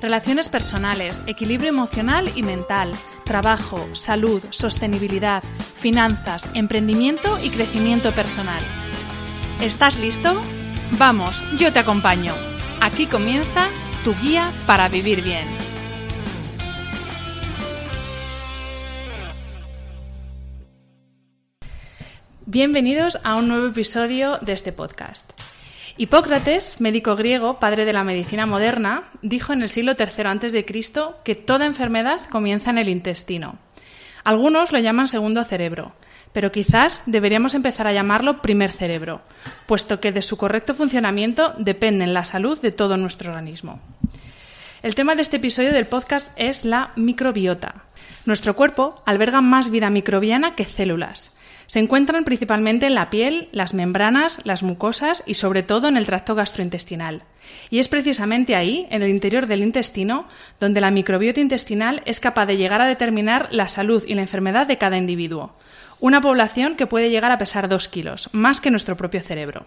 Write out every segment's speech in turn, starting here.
Relaciones personales, equilibrio emocional y mental, trabajo, salud, sostenibilidad, finanzas, emprendimiento y crecimiento personal. ¿Estás listo? Vamos, yo te acompaño. Aquí comienza tu guía para vivir bien. Bienvenidos a un nuevo episodio de este podcast. Hipócrates, médico griego, padre de la medicina moderna, dijo en el siglo III a.C. que toda enfermedad comienza en el intestino. Algunos lo llaman segundo cerebro, pero quizás deberíamos empezar a llamarlo primer cerebro, puesto que de su correcto funcionamiento depende la salud de todo nuestro organismo. El tema de este episodio del podcast es la microbiota. Nuestro cuerpo alberga más vida microbiana que células. Se encuentran principalmente en la piel, las membranas, las mucosas y sobre todo en el tracto gastrointestinal. Y es precisamente ahí, en el interior del intestino, donde la microbiota intestinal es capaz de llegar a determinar la salud y la enfermedad de cada individuo. Una población que puede llegar a pesar dos kilos, más que nuestro propio cerebro.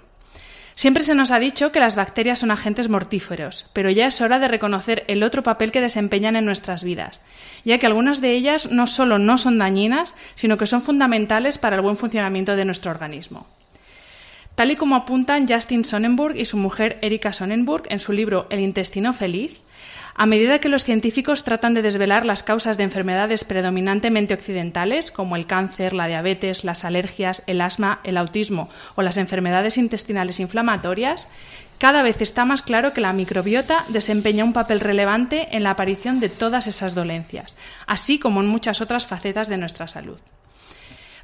Siempre se nos ha dicho que las bacterias son agentes mortíferos, pero ya es hora de reconocer el otro papel que desempeñan en nuestras vidas, ya que algunas de ellas no solo no son dañinas, sino que son fundamentales para el buen funcionamiento de nuestro organismo. Tal y como apuntan Justin Sonnenburg y su mujer Erika Sonnenburg en su libro El intestino feliz, a medida que los científicos tratan de desvelar las causas de enfermedades predominantemente occidentales, como el cáncer, la diabetes, las alergias, el asma, el autismo o las enfermedades intestinales inflamatorias, cada vez está más claro que la microbiota desempeña un papel relevante en la aparición de todas esas dolencias, así como en muchas otras facetas de nuestra salud.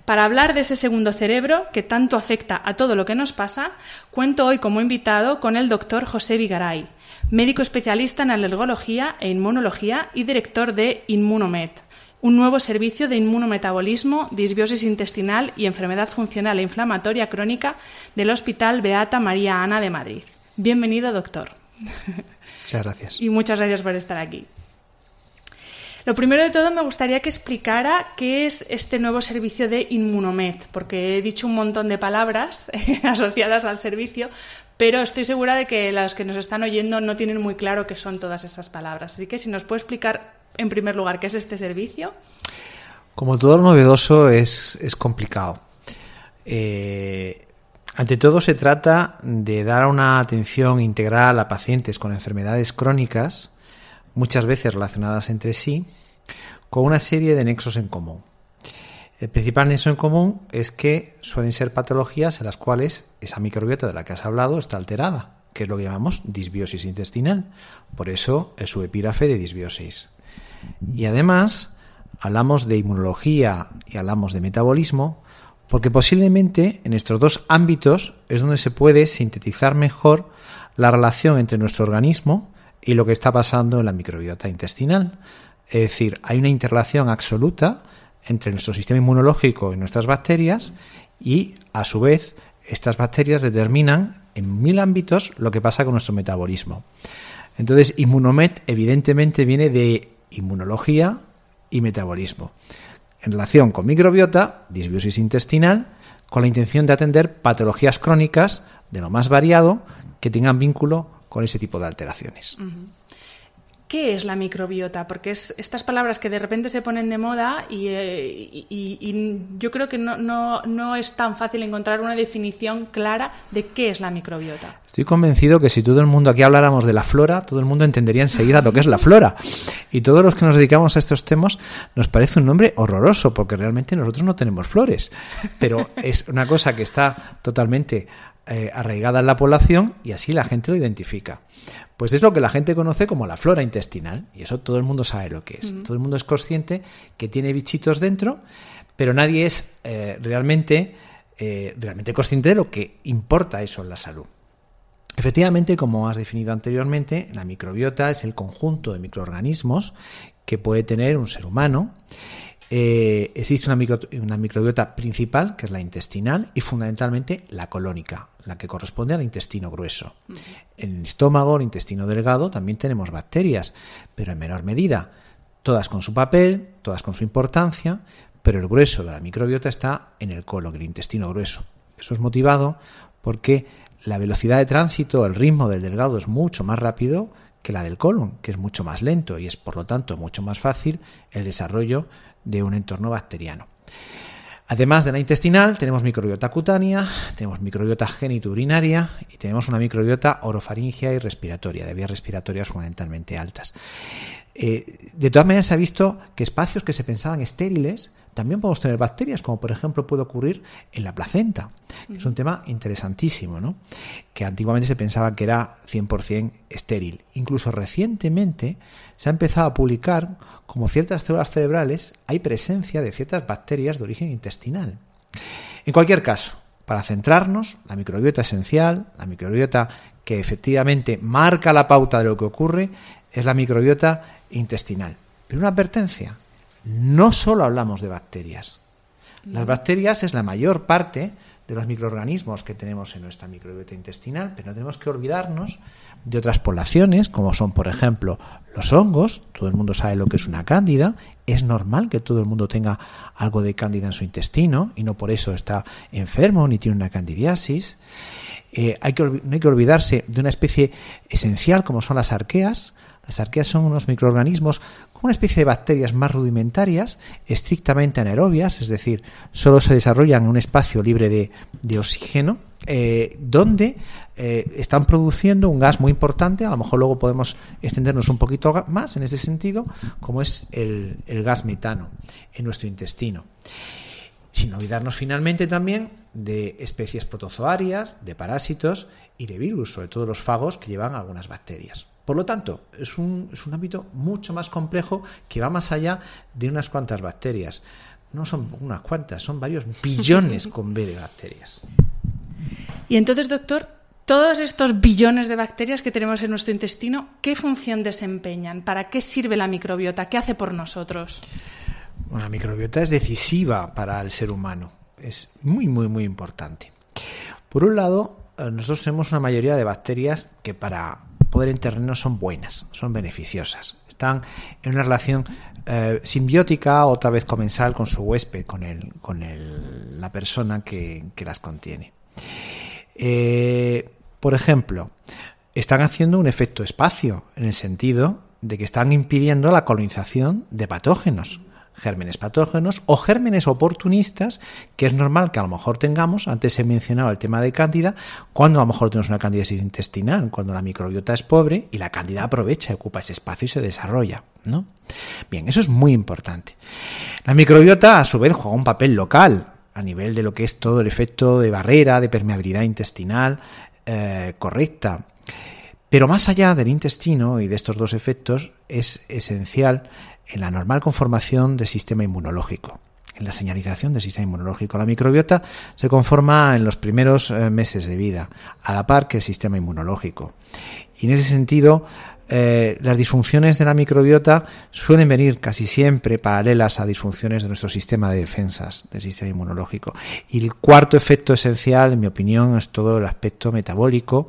Para hablar de ese segundo cerebro que tanto afecta a todo lo que nos pasa, cuento hoy como invitado con el doctor José Vigaray, médico especialista en alergología e inmunología y director de Inmunomet, un nuevo servicio de inmunometabolismo, disbiosis intestinal y enfermedad funcional e inflamatoria crónica del Hospital Beata María Ana de Madrid. Bienvenido, doctor. Muchas gracias. Y muchas gracias por estar aquí. Lo primero de todo me gustaría que explicara qué es este nuevo servicio de Inmunomet, porque he dicho un montón de palabras asociadas al servicio, pero estoy segura de que las que nos están oyendo no tienen muy claro qué son todas esas palabras. Así que si nos puede explicar en primer lugar qué es este servicio. Como todo lo novedoso es, complicado. Eh, ante todo se trata de dar una atención integral a pacientes con enfermedades crónicas, muchas veces relacionadas entre sí, con una serie de nexos en común. El principal nexo en común es que suelen ser patologías en las cuales esa microbiota de la que has hablado está alterada, que es lo que llamamos disbiosis intestinal. Por eso es su epígrafe de disbiosis. Y además hablamos de inmunología y hablamos de metabolismo, porque posiblemente en estos dos ámbitos es donde se puede sintetizar mejor la relación entre nuestro organismo y lo que está pasando en la microbiota intestinal. Es decir, hay una interrelación absoluta entre nuestro sistema inmunológico y nuestras bacterias y, a su vez, estas bacterias determinan en mil ámbitos lo que pasa con nuestro metabolismo. Entonces, Inmunomet evidentemente viene de inmunología y metabolismo. en relación con microbiota, disbiosis intestinal, con la intención de atender patologías crónicas de lo más variado que tengan vínculo con ese tipo de alteraciones. ¿Qué es la microbiota? Porque es estas palabras que de repente se ponen de moda y, eh, yo creo que no, no, es tan fácil encontrar una definición clara de qué es la microbiota. Estoy convencido que si todo el mundo aquí habláramos de la flora, todo el mundo entendería enseguida lo que es la flora. Y todos los que nos dedicamos a estos temas nos parece un nombre horroroso, porque realmente nosotros no tenemos flores. Pero es una cosa que está totalmente eh, arraigada en la población y así la gente lo identifica. Pues es lo que la gente conoce como la flora intestinal, y eso todo el mundo sabe lo que es. Todo el mundo es consciente que tiene bichitos dentro, pero nadie es eh, realmente, eh, realmente consciente de lo que importa eso en la salud. Efectivamente, como has definido anteriormente, la microbiota es el conjunto de microorganismos que puede tener un ser humano eh, existe una, una, microbiota principal, que es la intestinal, y fundamentalmente la colónica, la que corresponde al intestino grueso. En el estómago, el intestino delgado, también tenemos bacterias, pero en menor medida. Todas con su papel, todas con su importancia, pero el grueso de la microbiota está en el colon, el intestino grueso. Eso es motivado porque la velocidad de tránsito, el ritmo del delgado es mucho más rápido que la del colon, que es mucho más lento y es por lo tanto mucho más fácil el desarrollo de un entorno bacteriano. Además de la intestinal, tenemos microbiota cutánea, tenemos microbiota genitourinaria y tenemos una microbiota orofaringia y respiratoria, de vías respiratorias fundamentalmente altas. Eh, de todas maneras, se ha visto que espacios que se pensaban estériles también podemos tener bacterias, como por ejemplo puede ocurrir en la placenta. Es un tema interesantísimo, ¿no? Que antiguamente se pensaba que era 100% estéril. Incluso recientemente se ha empezado a publicar como ciertas células cerebrales hay presencia de ciertas bacterias de origen intestinal. En cualquier caso, para centrarnos, la microbiota esencial, la microbiota que efectivamente marca la pauta de lo que ocurre, es la microbiota intestinal. Pero una advertencia, no solo hablamos de bacterias. Las bacterias es la mayor parte de los microorganismos que tenemos en nuestra microbiota intestinal, pero no tenemos que olvidarnos de otras poblaciones, como son, por ejemplo, los hongos. Todo el mundo sabe lo que es una cándida. Es normal que todo el mundo tenga algo de cándida en su intestino y no por eso está enfermo ni tiene una candidiasis. Eh, hay que, no hay que olvidarse de una especie esencial como son las arqueas. Las arqueas son unos microorganismos como una especie de bacterias más rudimentarias, estrictamente anaerobias, es decir, solo se desarrollan en un espacio libre de, oxígeno, eh, donde eh, están produciendo un gas muy importante, a lo mejor luego podemos extendernos un poquito más en ese sentido, como es el, el gas metano en nuestro intestino. Sin olvidarnos finalmente también de especies protozoarias, de parásitos y de virus, sobre todo los fagos que llevan algunas bacterias. Por lo tanto, es un, es un ámbito mucho más complejo que va más allá de unas cuantas bacterias. No son unas cuantas, son varios billones con B de bacterias. Y entonces, doctor, todos estos billones de bacterias que tenemos en nuestro intestino, ¿qué función desempeñan? ¿Para qué sirve la microbiota? ¿Qué hace por nosotros? la microbiota es decisiva para el ser humano. Es muy, muy, muy importante. Por un lado, eh, nosotros tenemos una mayoría de bacterias que para poder en terreno son buenas, son beneficiosas. Están en una relación eh, simbiótica, otra vez comensal con su huésped, con, el, con el, la persona que, las contiene. Eh, por ejemplo, están haciendo un efecto espacio en el sentido de que están impidiendo la colonización de patógenos gérmenes patógenos o gérmenes oportunistas, que es normal que a lo mejor tengamos, antes he mencionado el tema de cándida, cuando a lo mejor tenemos una candidiasis intestinal, cuando la microbiota es pobre y la cándida aprovecha, ocupa ese espacio y se desarrolla. ¿no? Bien, eso es muy importante. La microbiota a su vez juega un papel local a nivel de lo que es todo el efecto de barrera, de permeabilidad intestinal eh, correcta. Pero más allá del intestino y de estos dos efectos, es esencial en la normal conformación del sistema inmunológico, en la señalización del sistema inmunológico. La microbiota se conforma en los primeros eh, meses de vida, a la par que el sistema inmunológico. Y en ese sentido, eh, las disfunciones de la microbiota suelen venir casi siempre paralelas a disfunciones de nuestro sistema de defensas, del sistema inmunológico. Y el cuarto efecto esencial, en mi opinión, es todo el aspecto metabólico,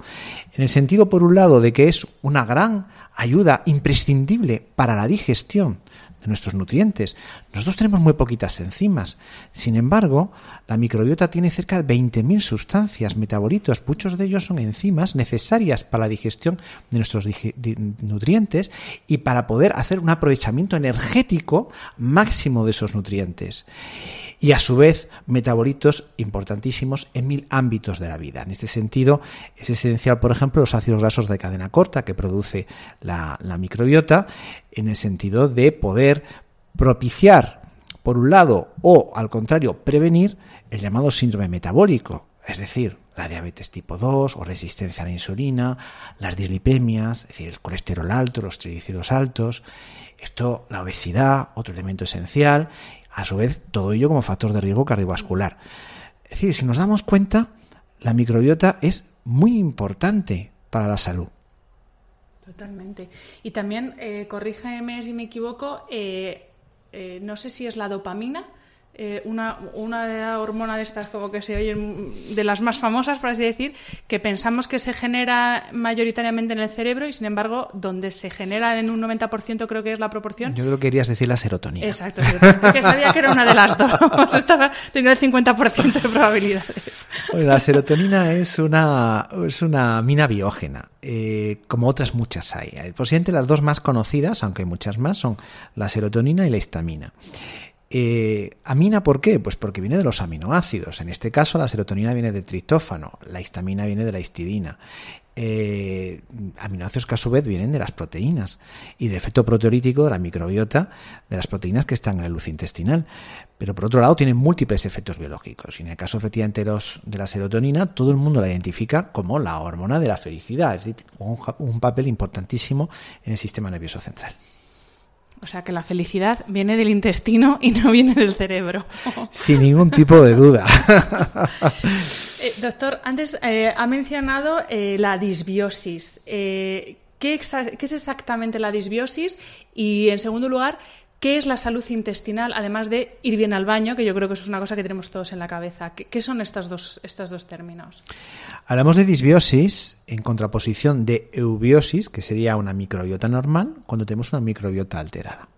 en el sentido, por un lado, de que es una gran ayuda imprescindible para la digestión de nuestros nutrientes. Nosotros tenemos muy poquitas enzimas. Sin embargo, la microbiota tiene cerca de 20.000 sustancias, metabolitos. Muchos de ellos son enzimas necesarias para la digestión de nuestros nutrientes y para poder hacer un aprovechamiento energético máximo de esos nutrientes y a su vez metabolitos importantísimos en mil ámbitos de la vida. En este sentido, es esencial, por ejemplo, los ácidos grasos de cadena corta que produce la, microbiota, en el sentido de poder propiciar, por un lado, o al contrario, prevenir el llamado síndrome metabólico, es decir, la diabetes tipo 2 o resistencia a la insulina, las dislipemias, es decir, el colesterol alto, los triglicéridos altos, esto, la obesidad, otro elemento esencial, a su vez, todo ello como factor de riesgo cardiovascular. Es decir, si nos damos cuenta, la microbiota es muy importante para la salud. Totalmente. Y también, eh, corrígeme si me equivoco, eh, eh, no sé si es la dopamina eh, una, una hormona de estas como que se oyen de las más famosas, por así decir, que pensamos que se genera mayoritariamente en el cerebro y sin embargo donde se genera en un 90% creo que es la proporción. Yo creo que querías decir la serotonina. Exacto, que sabía que era una de las dos. Estaba, tenía el 50% de probabilidades. la serotonina es una, es una mina biógena. Eh, como otras muchas hay. Posiblemente las dos más conocidas, aunque hay muchas más, son la serotonina y la histamina. Eh, amina, ¿por qué? Pues porque viene de los aminoácidos. En este caso, la serotonina viene del triptófano, la histamina viene de la histidina. Eh, aminoácidos que a su vez vienen de las proteínas y del efecto proteolítico de la microbiota de las proteínas que están en la luz intestinal. Pero por otro lado, tienen múltiples efectos biológicos. Y en el caso efectivamente de la serotonina, todo el mundo la identifica como la hormona de la felicidad, es decir, un papel importantísimo en el sistema nervioso central. O sea que la felicidad viene del intestino y no viene del cerebro. Sin ningún tipo de duda. Eh, doctor, antes eh, ha mencionado eh, la disbiosis. ¿qué, ¿Qué es exactamente la disbiosis? Y en segundo lugar, ¿Qué es la salud intestinal, además de ir bien al baño, que yo creo que eso es una cosa que tenemos todos en la cabeza? ¿Qué, son estos dos, estos dos términos? Hablamos de disbiosis en contraposición de eubiosis, que sería una microbiota normal, cuando tenemos una microbiota alterada.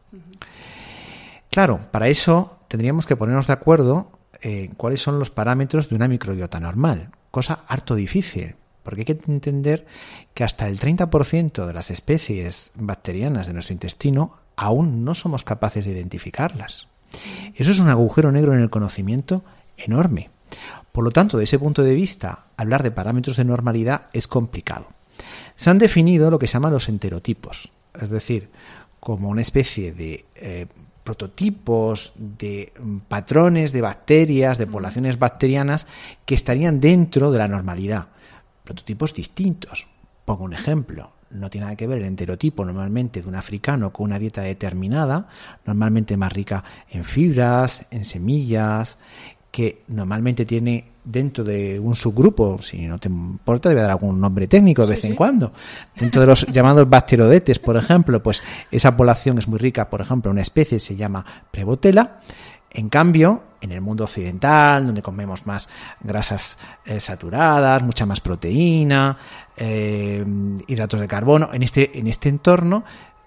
Claro, para eso tendríamos que ponernos de acuerdo en cuáles son los parámetros de una microbiota normal, cosa harto difícil, porque hay que entender que hasta el 30% de las especies bacterianas de nuestro intestino aún no somos capaces de identificarlas. Eso es un agujero negro en el conocimiento enorme. Por lo tanto, de ese punto de vista, hablar de parámetros de normalidad es complicado. Se han definido lo que se llaman los enterotipos, es decir, como una especie de eh, prototipos de mm, patrones de bacterias, de poblaciones bacterianas que estarían dentro de la normalidad. Prototipos distintos. Pongo un ejemplo no tiene nada que ver el enterotipo normalmente de un africano con una dieta determinada, normalmente más rica en fibras, en semillas, que normalmente tiene dentro de un subgrupo, si no te importa, debe dar algún nombre técnico de vez en cuando. Dentro de los llamados bacterodetes, por ejemplo, pues esa población es muy rica, por ejemplo, una especie se llama Prebotela. En cambio, en el mundo occidental, donde comemos más grasas eh, saturadas, mucha más proteína, eh, hidratos de carbono, en este, en este entorno,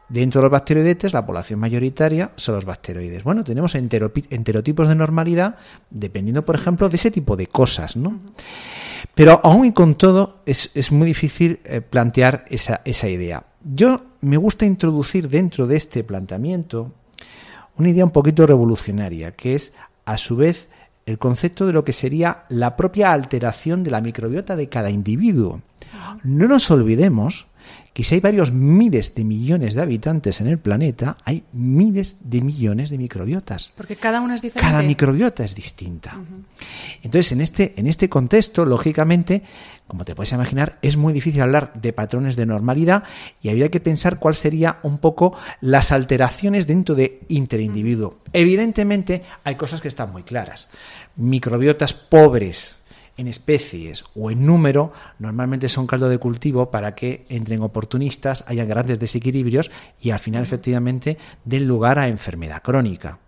dentro de los bacteroidetes, la población mayoritaria son los bacteroides. Bueno, tenemos enterotipos de normalidad dependiendo, por ejemplo, de ese tipo de cosas, ¿no? Pero aún y con todo es, muy difícil eh, plantear esa, esa idea. Yo me gusta introducir dentro de este planteamiento una idea un poquito revolucionaria, que es a su vez el concepto de lo que sería la propia alteración de la microbiota de cada individuo. No nos olvidemos que si hay varios miles de millones de habitantes en el planeta, hay miles de millones de microbiotas. Porque cada una es diferente. Cada microbiota es distinta. Entonces, en este, en este contexto, lógicamente, como te puedes imaginar, es muy difícil hablar de patrones de normalidad y habría que pensar cuál sería un poco las alteraciones dentro de interindividuo. Evidentemente, hay cosas que están muy claras. Microbiotas pobres en especies o en número normalmente son caldo de cultivo para que entren oportunistas, haya grandes desequilibrios y al final efectivamente den lugar a enfermedad crónica.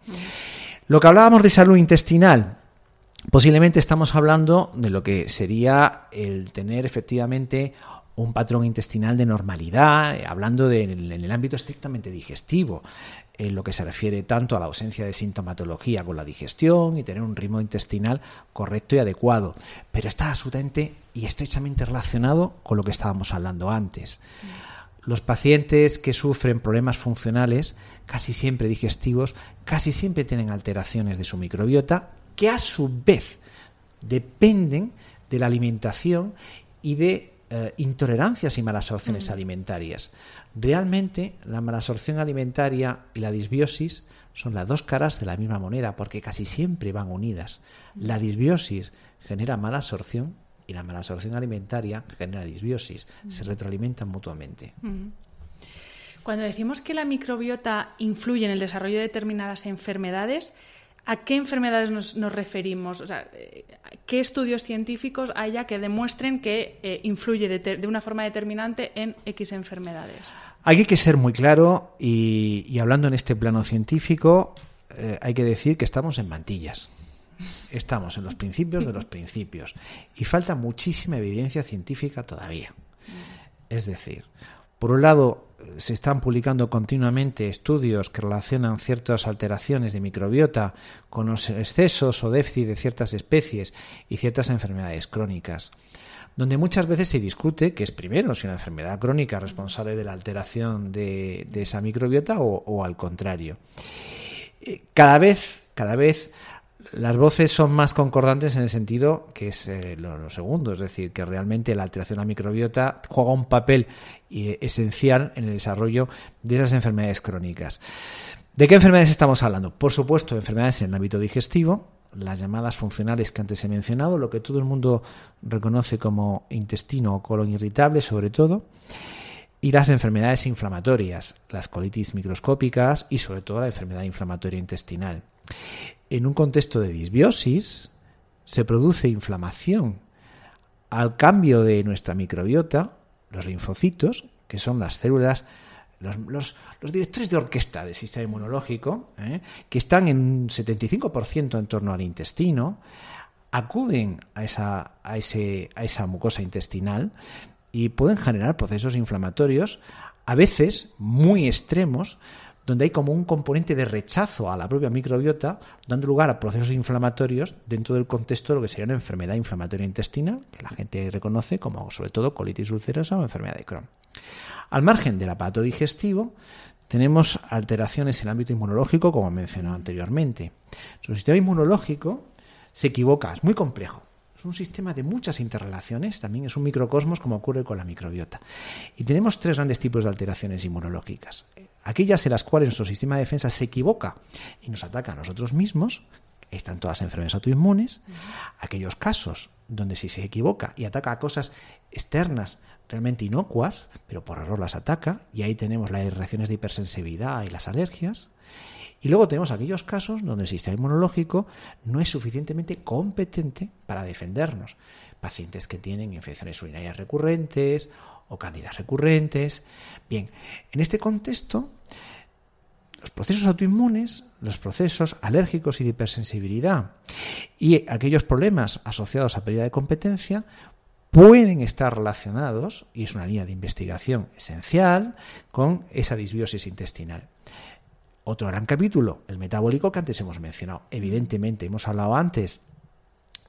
Lo que hablábamos de salud intestinal, posiblemente estamos hablando de lo que sería el tener efectivamente un patrón intestinal de normalidad, eh, hablando de, en el ámbito estrictamente digestivo, en lo que se refiere tanto a la ausencia de sintomatología con la digestión y tener un ritmo intestinal correcto y adecuado, pero está absolutamente y estrechamente relacionado con lo que estábamos hablando antes. Los pacientes que sufren problemas funcionales, casi siempre digestivos, casi siempre tienen alteraciones de su microbiota que a su vez dependen de la alimentación y de eh, intolerancias y malabsorciones mm. alimentarias. Realmente la malabsorción alimentaria y la disbiosis son las dos caras de la misma moneda porque casi siempre van unidas. La disbiosis genera malabsorción y la malabsorción alimentaria genera disbiosis. Se mm. retroalimentan mutuamente. Mm. Cuando decimos que la microbiota influye en el desarrollo de determinadas enfermedades, ¿A qué enfermedades nos, referimos? O sea, ¿Qué estudios científicos haya que demuestren que eh, influye de, una forma determinante en X enfermedades? Hay que ser muy claro y, hablando en este plano científico, eh, hay que decir que estamos en mantillas. Estamos en los principios de los principios y falta muchísima evidencia científica todavía. Es decir, por un lado, se están publicando continuamente estudios que relacionan ciertas alteraciones de microbiota con los excesos o déficit de ciertas especies y ciertas enfermedades crónicas, donde muchas veces se discute que es primero si una enfermedad crónica es responsable de la alteración de, esa microbiota o, al contrario. Eh, cada vez, cada vez las voces son más concordantes en el sentido que es eh, lo, segundo, es decir, que realmente la alteración de la microbiota juega un papel eh, esencial en el desarrollo de esas enfermedades crónicas. ¿De qué enfermedades estamos hablando? Por supuesto, enfermedades en el ámbito digestivo, las llamadas funcionales que antes he mencionado, lo que todo el mundo reconoce como intestino o colon irritable, sobre todo, y las enfermedades inflamatorias, las colitis microscópicas y sobre todo la enfermedad inflamatoria intestinal en un contexto de disbiosis se produce inflamación al cambio de nuestra microbiota, los linfocitos, que son las células, los, directores de orquesta del sistema inmunológico, ¿eh? que están en un 75% en torno al intestino, acuden a esa, a, ese, a esa mucosa intestinal y pueden generar procesos inflamatorios, a veces muy extremos, donde hay como un componente de rechazo a la propia microbiota, dando lugar a procesos inflamatorios dentro del contexto de lo que sería una enfermedad inflamatoria intestinal, que la gente reconoce como sobre todo colitis ulcerosa o enfermedad de Crohn. Al margen del aparato digestivo, tenemos alteraciones en el ámbito inmunológico, como mencionado anteriormente. Su sistema inmunológico se equivoca, es muy complejo. Es un sistema de muchas interrelaciones, también es un microcosmos como ocurre con la microbiota. Y tenemos tres grandes tipos de alteraciones inmunológicas aquellas en las cuales nuestro sistema de defensa se equivoca y nos ataca a nosotros mismos, están todas enfermedades autoinmunes, aquellos casos donde si se equivoca y ataca a cosas externas realmente inocuas, pero por error las ataca, y ahí tenemos las reacciones de hipersensibilidad y las alergias. Y luego tenemos aquellos casos donde el sistema inmunológico no es suficientemente competente para defendernos. Pacientes que tienen infecciones urinarias recurrentes o cándidas recurrentes. Bien, en este contexto, los procesos autoinmunes, los procesos alérgicos y de hipersensibilidad y aquellos problemas asociados a pérdida de competencia pueden estar relacionados, y es una línea de investigación esencial, con esa disbiosis intestinal. Otro gran capítulo, el metabólico que antes hemos mencionado. Evidentemente, hemos hablado antes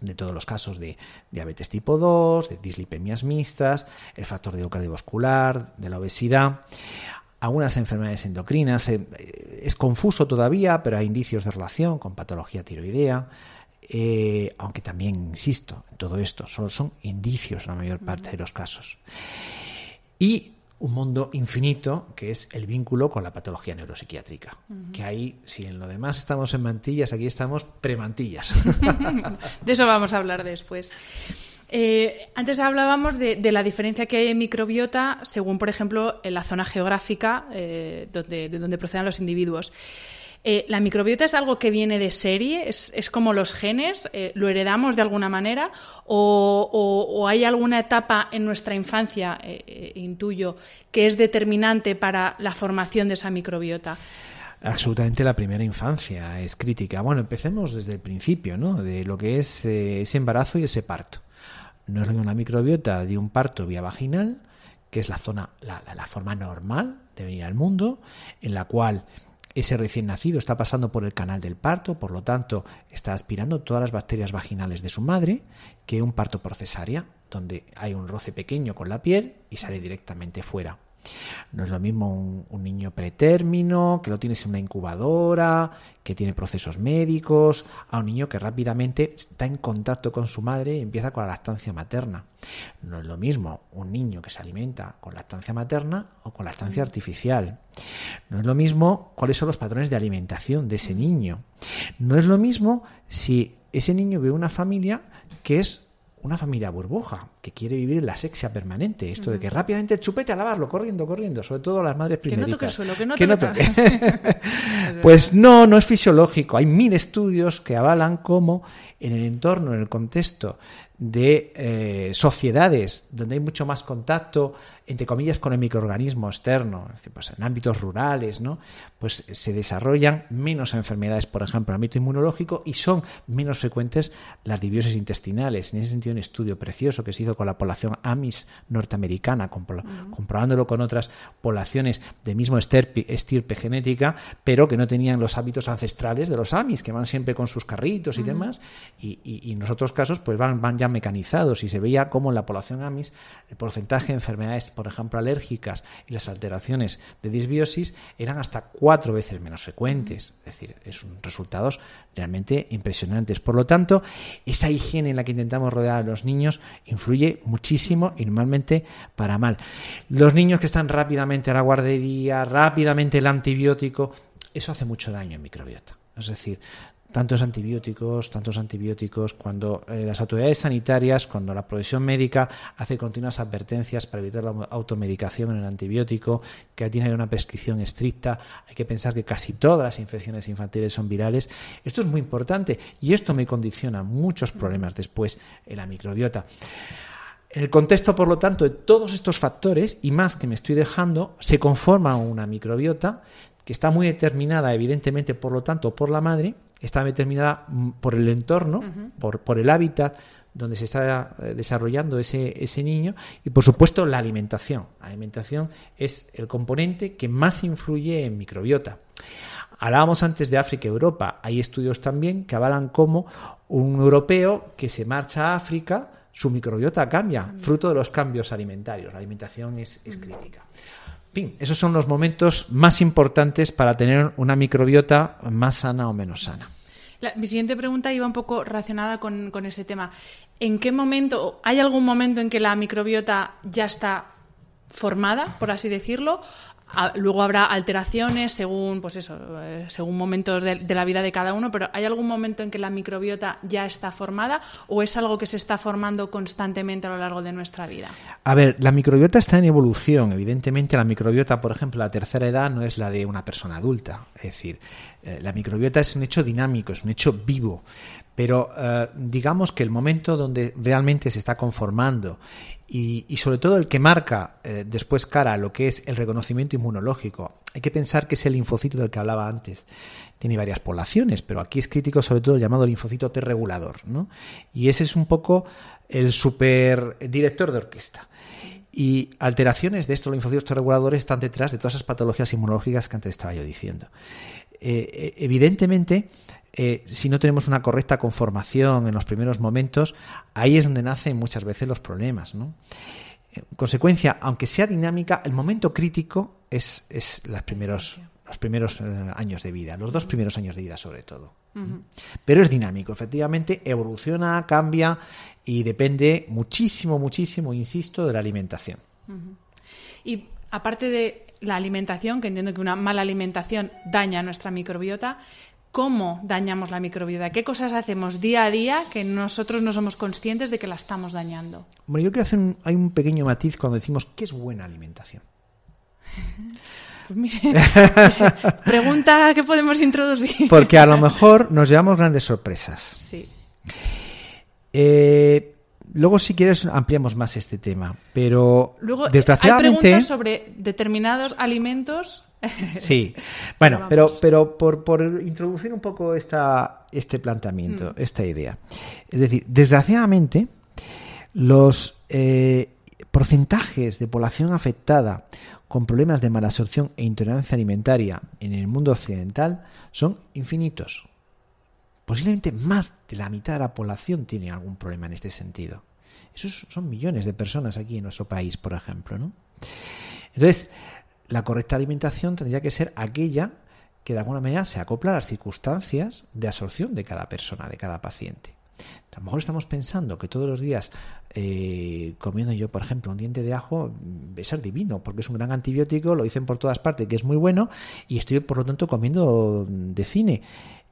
de todos los casos de diabetes tipo 2, de dislipemias mixtas, el factor de cardiovascular, de la obesidad, algunas enfermedades endocrinas. Eh, es confuso todavía, pero hay indicios de relación con patología tiroidea. Eh, aunque también insisto todo esto, solo son indicios en la mayor parte de los casos. Y un mundo infinito que es el vínculo con la patología neuropsiquiátrica. Que ahí, si en lo demás estamos en mantillas, aquí estamos premantillas. de eso vamos a hablar después. Eh, antes hablábamos de, la diferencia que hay en microbiota según, por ejemplo, en la zona geográfica eh, donde, de donde procedan los individuos. Eh, ¿La microbiota es algo que viene de serie? ¿Es, como los genes? Eh, ¿Lo heredamos de alguna manera? ¿O, hay alguna etapa en nuestra infancia, eh, intuyo, que es determinante para la formación de esa microbiota? Absolutamente la primera infancia es crítica. Bueno, empecemos desde el principio, ¿no? De lo que es ese embarazo y ese parto. No es una microbiota de un parto vía vaginal que es la zona, la, la forma normal de venir al mundo, en la cual ese recién nacido está pasando por el canal del parto, por lo tanto está aspirando todas las bacterias vaginales de su madre, que un parto por cesárea, donde hay un roce pequeño con la piel y sale directamente fuera. No es lo mismo un, niño pretérmino, que lo tienes en una incubadora, que tiene procesos médicos, a un niño que rápidamente está en contacto con su madre y empieza con la lactancia materna. No es lo mismo un niño que se alimenta con lactancia materna o con lactancia artificial. No es lo mismo cuáles son los patrones de alimentación de ese niño. No es lo mismo si ese niño ve una familia que es una familia burbuja que quiere vivir en la sexia permanente. Esto de que rápidamente el chupete a lavarlo, corriendo, corriendo, sobre todo las madres primeras. Que no toque el suelo, que no, que no toque. pues no, no es fisiológico. Hay mil estudios que avalan cómo en el entorno, en el contexto de eh, sociedades donde hay mucho más contacto, entre comillas, con el microorganismo externo, pues en ámbitos rurales, ¿no? pues se desarrollan menos enfermedades, por ejemplo, en el ámbito inmunológico y son menos frecuentes las dibiosis intestinales. En ese sentido, un estudio precioso que se hizo con la población Amis norteamericana, comprobándolo con otras poblaciones de mismo estirpe, genética, pero que no tenían los hábitos ancestrales de los Amis, que van siempre con sus carritos y demás, y, en los otros casos pues van, van ya mecanizados y se veía como en la población Amis el porcentaje de enfermedades, por ejemplo, alérgicas y las alteraciones de disbiosis eran hasta cuatro veces menos frecuentes. Es decir, son resultados realmente impresionantes. Por lo tanto, esa higiene en la que intentamos rodear a los niños influye muchísimo y normalmente para mal. Los niños que están rápidamente a la guardería, rápidamente el antibiótico, eso hace mucho daño en microbiota. Es decir, tantos antibióticos, tantos antibióticos, cuando eh, las autoridades sanitarias, cuando la profesión médica hace continuas advertencias para evitar la automedicación en el antibiótico, que tiene una prescripción estricta, hay que pensar que casi todas las infecciones infantiles son virales. Esto es muy importante y esto me condiciona muchos problemas después en la microbiota. En el contexto, por lo tanto, de todos estos factores y más que me estoy dejando, se conforma una microbiota que está muy determinada, evidentemente, por lo tanto, por la madre, está determinada mm, por el entorno, por, por, el hábitat donde se está eh, desarrollando ese, ese niño y por supuesto la alimentación. La alimentación es el componente que más influye en microbiota. Hablábamos antes de África y Europa. Hay estudios también que avalan cómo un europeo que se marcha a África, su microbiota cambia, fruto de los cambios alimentarios. La alimentación es, es crítica fin, esos son los momentos más importantes para tener una microbiota más sana o menos sana. mi siguiente pregunta iba un poco relacionada con, con ese tema. ¿En qué momento, hay algún momento en que la microbiota ya está formada, por así decirlo, luego habrá alteraciones según, pues eso, eh, según momentos de, la vida de cada uno, pero ¿hay algún momento en que la microbiota ya está formada o es algo que se está formando constantemente a lo largo de nuestra vida? A ver, la microbiota está en evolución. Evidentemente, la microbiota, por ejemplo, la tercera edad no es la de una persona adulta. Es decir, eh, la microbiota es un hecho dinámico, es un hecho vivo. Pero eh, digamos que el momento donde realmente se está conformando y, sobre todo el que marca eh, después cara a lo que es el reconocimiento inmunológico. Hay que pensar que es el linfocito del que hablaba antes. Tiene varias poblaciones, pero aquí es crítico sobre todo el llamado linfocito T regulador. ¿no? Y ese es un poco el superdirector de orquesta. Y alteraciones de estos linfocitos T reguladores están detrás de todas esas patologías inmunológicas que antes estaba yo diciendo. Eh, evidentemente, eh, si no tenemos una correcta conformación en los primeros momentos, ahí es donde nacen muchas veces los problemas. ¿no? En consecuencia, aunque sea dinámica, el momento crítico es, es los primeros, los primeros eh, años de vida, los dos primeros años de vida sobre todo. Pero es dinámico, efectivamente, evoluciona, cambia y depende muchísimo, muchísimo, insisto, de la alimentación. Y aparte de la alimentación, que entiendo que una mala alimentación daña nuestra microbiota, cómo dañamos la microbiota, qué cosas hacemos día a día que nosotros no somos conscientes de que la estamos dañando. Bueno, yo creo que hacer un, hay un pequeño matiz cuando decimos qué es buena alimentación. Pues mire, pregunta que podemos introducir. Porque a lo mejor nos llevamos grandes sorpresas. Sí. Eh, luego, si quieres, ampliamos más este tema. Pero luego, desgraciadamente. Hay preguntas sobre determinados alimentos Sí, bueno, pero, pero por, por, introducir un poco esta, este planteamiento, mm. esta idea. Es decir, desgraciadamente, los, eh, porcentajes de población afectada con problemas de mala absorción e intolerancia alimentaria en el mundo occidental son infinitos. Posiblemente más de la mitad de la población tiene algún problema en este sentido. Esos son millones de personas aquí en nuestro país, por ejemplo. ¿no? Entonces, la correcta alimentación tendría que ser aquella que de alguna manera se acopla a las circunstancias de absorción de cada persona, de cada paciente. A lo mejor estamos pensando que todos los días eh, comiendo yo, por ejemplo, un diente de ajo es ser divino, porque es un gran antibiótico, lo dicen por todas partes que es muy bueno, y estoy por lo tanto comiendo de cine.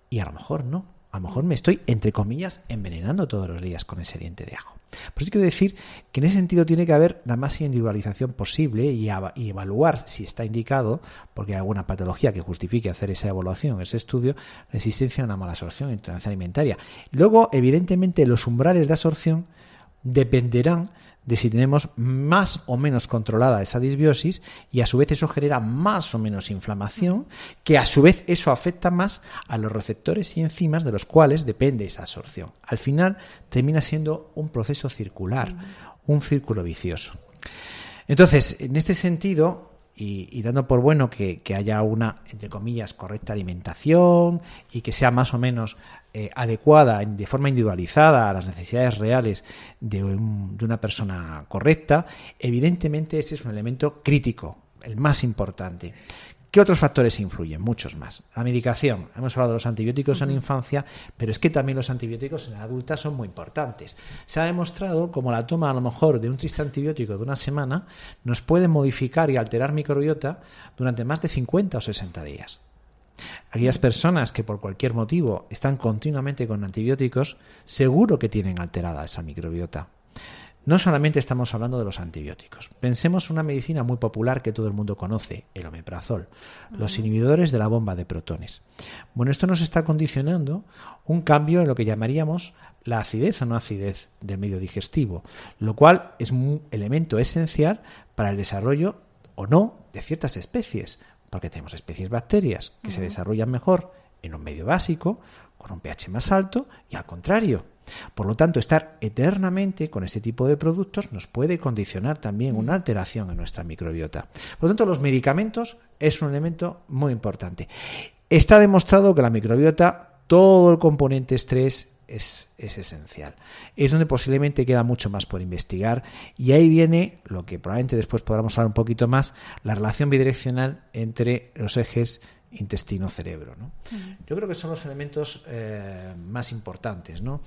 Y a lo mejor no a lo mejor me estoy, entre comillas, envenenando todos los días con ese diente de ajo. Por eso quiero decir que en ese sentido tiene que haber la máxima individualización posible y, evaluar si está indicado, porque hay alguna patología que justifique hacer esa evaluación, ese estudio, la existencia de una mala absorción en intolerancia alimentaria. Luego, evidentemente, los umbrales de absorción dependerán de si tenemos más o menos controlada esa disbiosis y a su vez eso genera más o menos inflamación, que a su vez eso afecta más a los receptores y enzimas de los cuales depende esa absorción. Al final termina siendo un proceso circular, un círculo vicioso. Entonces, en este sentido, y, dando por bueno que, haya una, entre comillas, correcta alimentación y que sea más o menos eh, adecuada de forma individualizada a las necesidades reales de, de una persona correcta, evidentemente ese es un elemento crítico, el más importante. ¿Qué otros factores influyen? Muchos más. La medicación. Hemos hablado de los antibióticos en la infancia, pero es que también los antibióticos en la adulta son muy importantes. Se ha demostrado como la toma a lo mejor de un triste antibiótico de una semana nos puede modificar y alterar microbiota durante más de 50 o 60 días. Aquellas personas que por cualquier motivo están continuamente con antibióticos, seguro que tienen alterada esa microbiota. No solamente estamos hablando de los antibióticos. Pensemos una medicina muy popular que todo el mundo conoce, el omeprazol, los inhibidores de la bomba de protones. Bueno, esto nos está condicionando un cambio en lo que llamaríamos la acidez o no acidez del medio digestivo, lo cual es un elemento esencial para el desarrollo o no de ciertas especies, porque tenemos especies bacterias que se desarrollan mejor en un medio básico, con un pH más alto, y al contrario, por lo tanto, estar eternamente con este tipo de productos nos puede condicionar también una alteración en nuestra microbiota. Por lo tanto, los medicamentos es un elemento muy importante. Está demostrado que la microbiota, todo el componente estrés es, es, esencial. Es donde posiblemente queda mucho más por investigar y ahí viene lo que probablemente después podamos hablar un poquito más, la relación bidireccional entre los ejes intestino-cerebro. ¿no? Yo creo que son los elementos eh, más importantes. ¿no?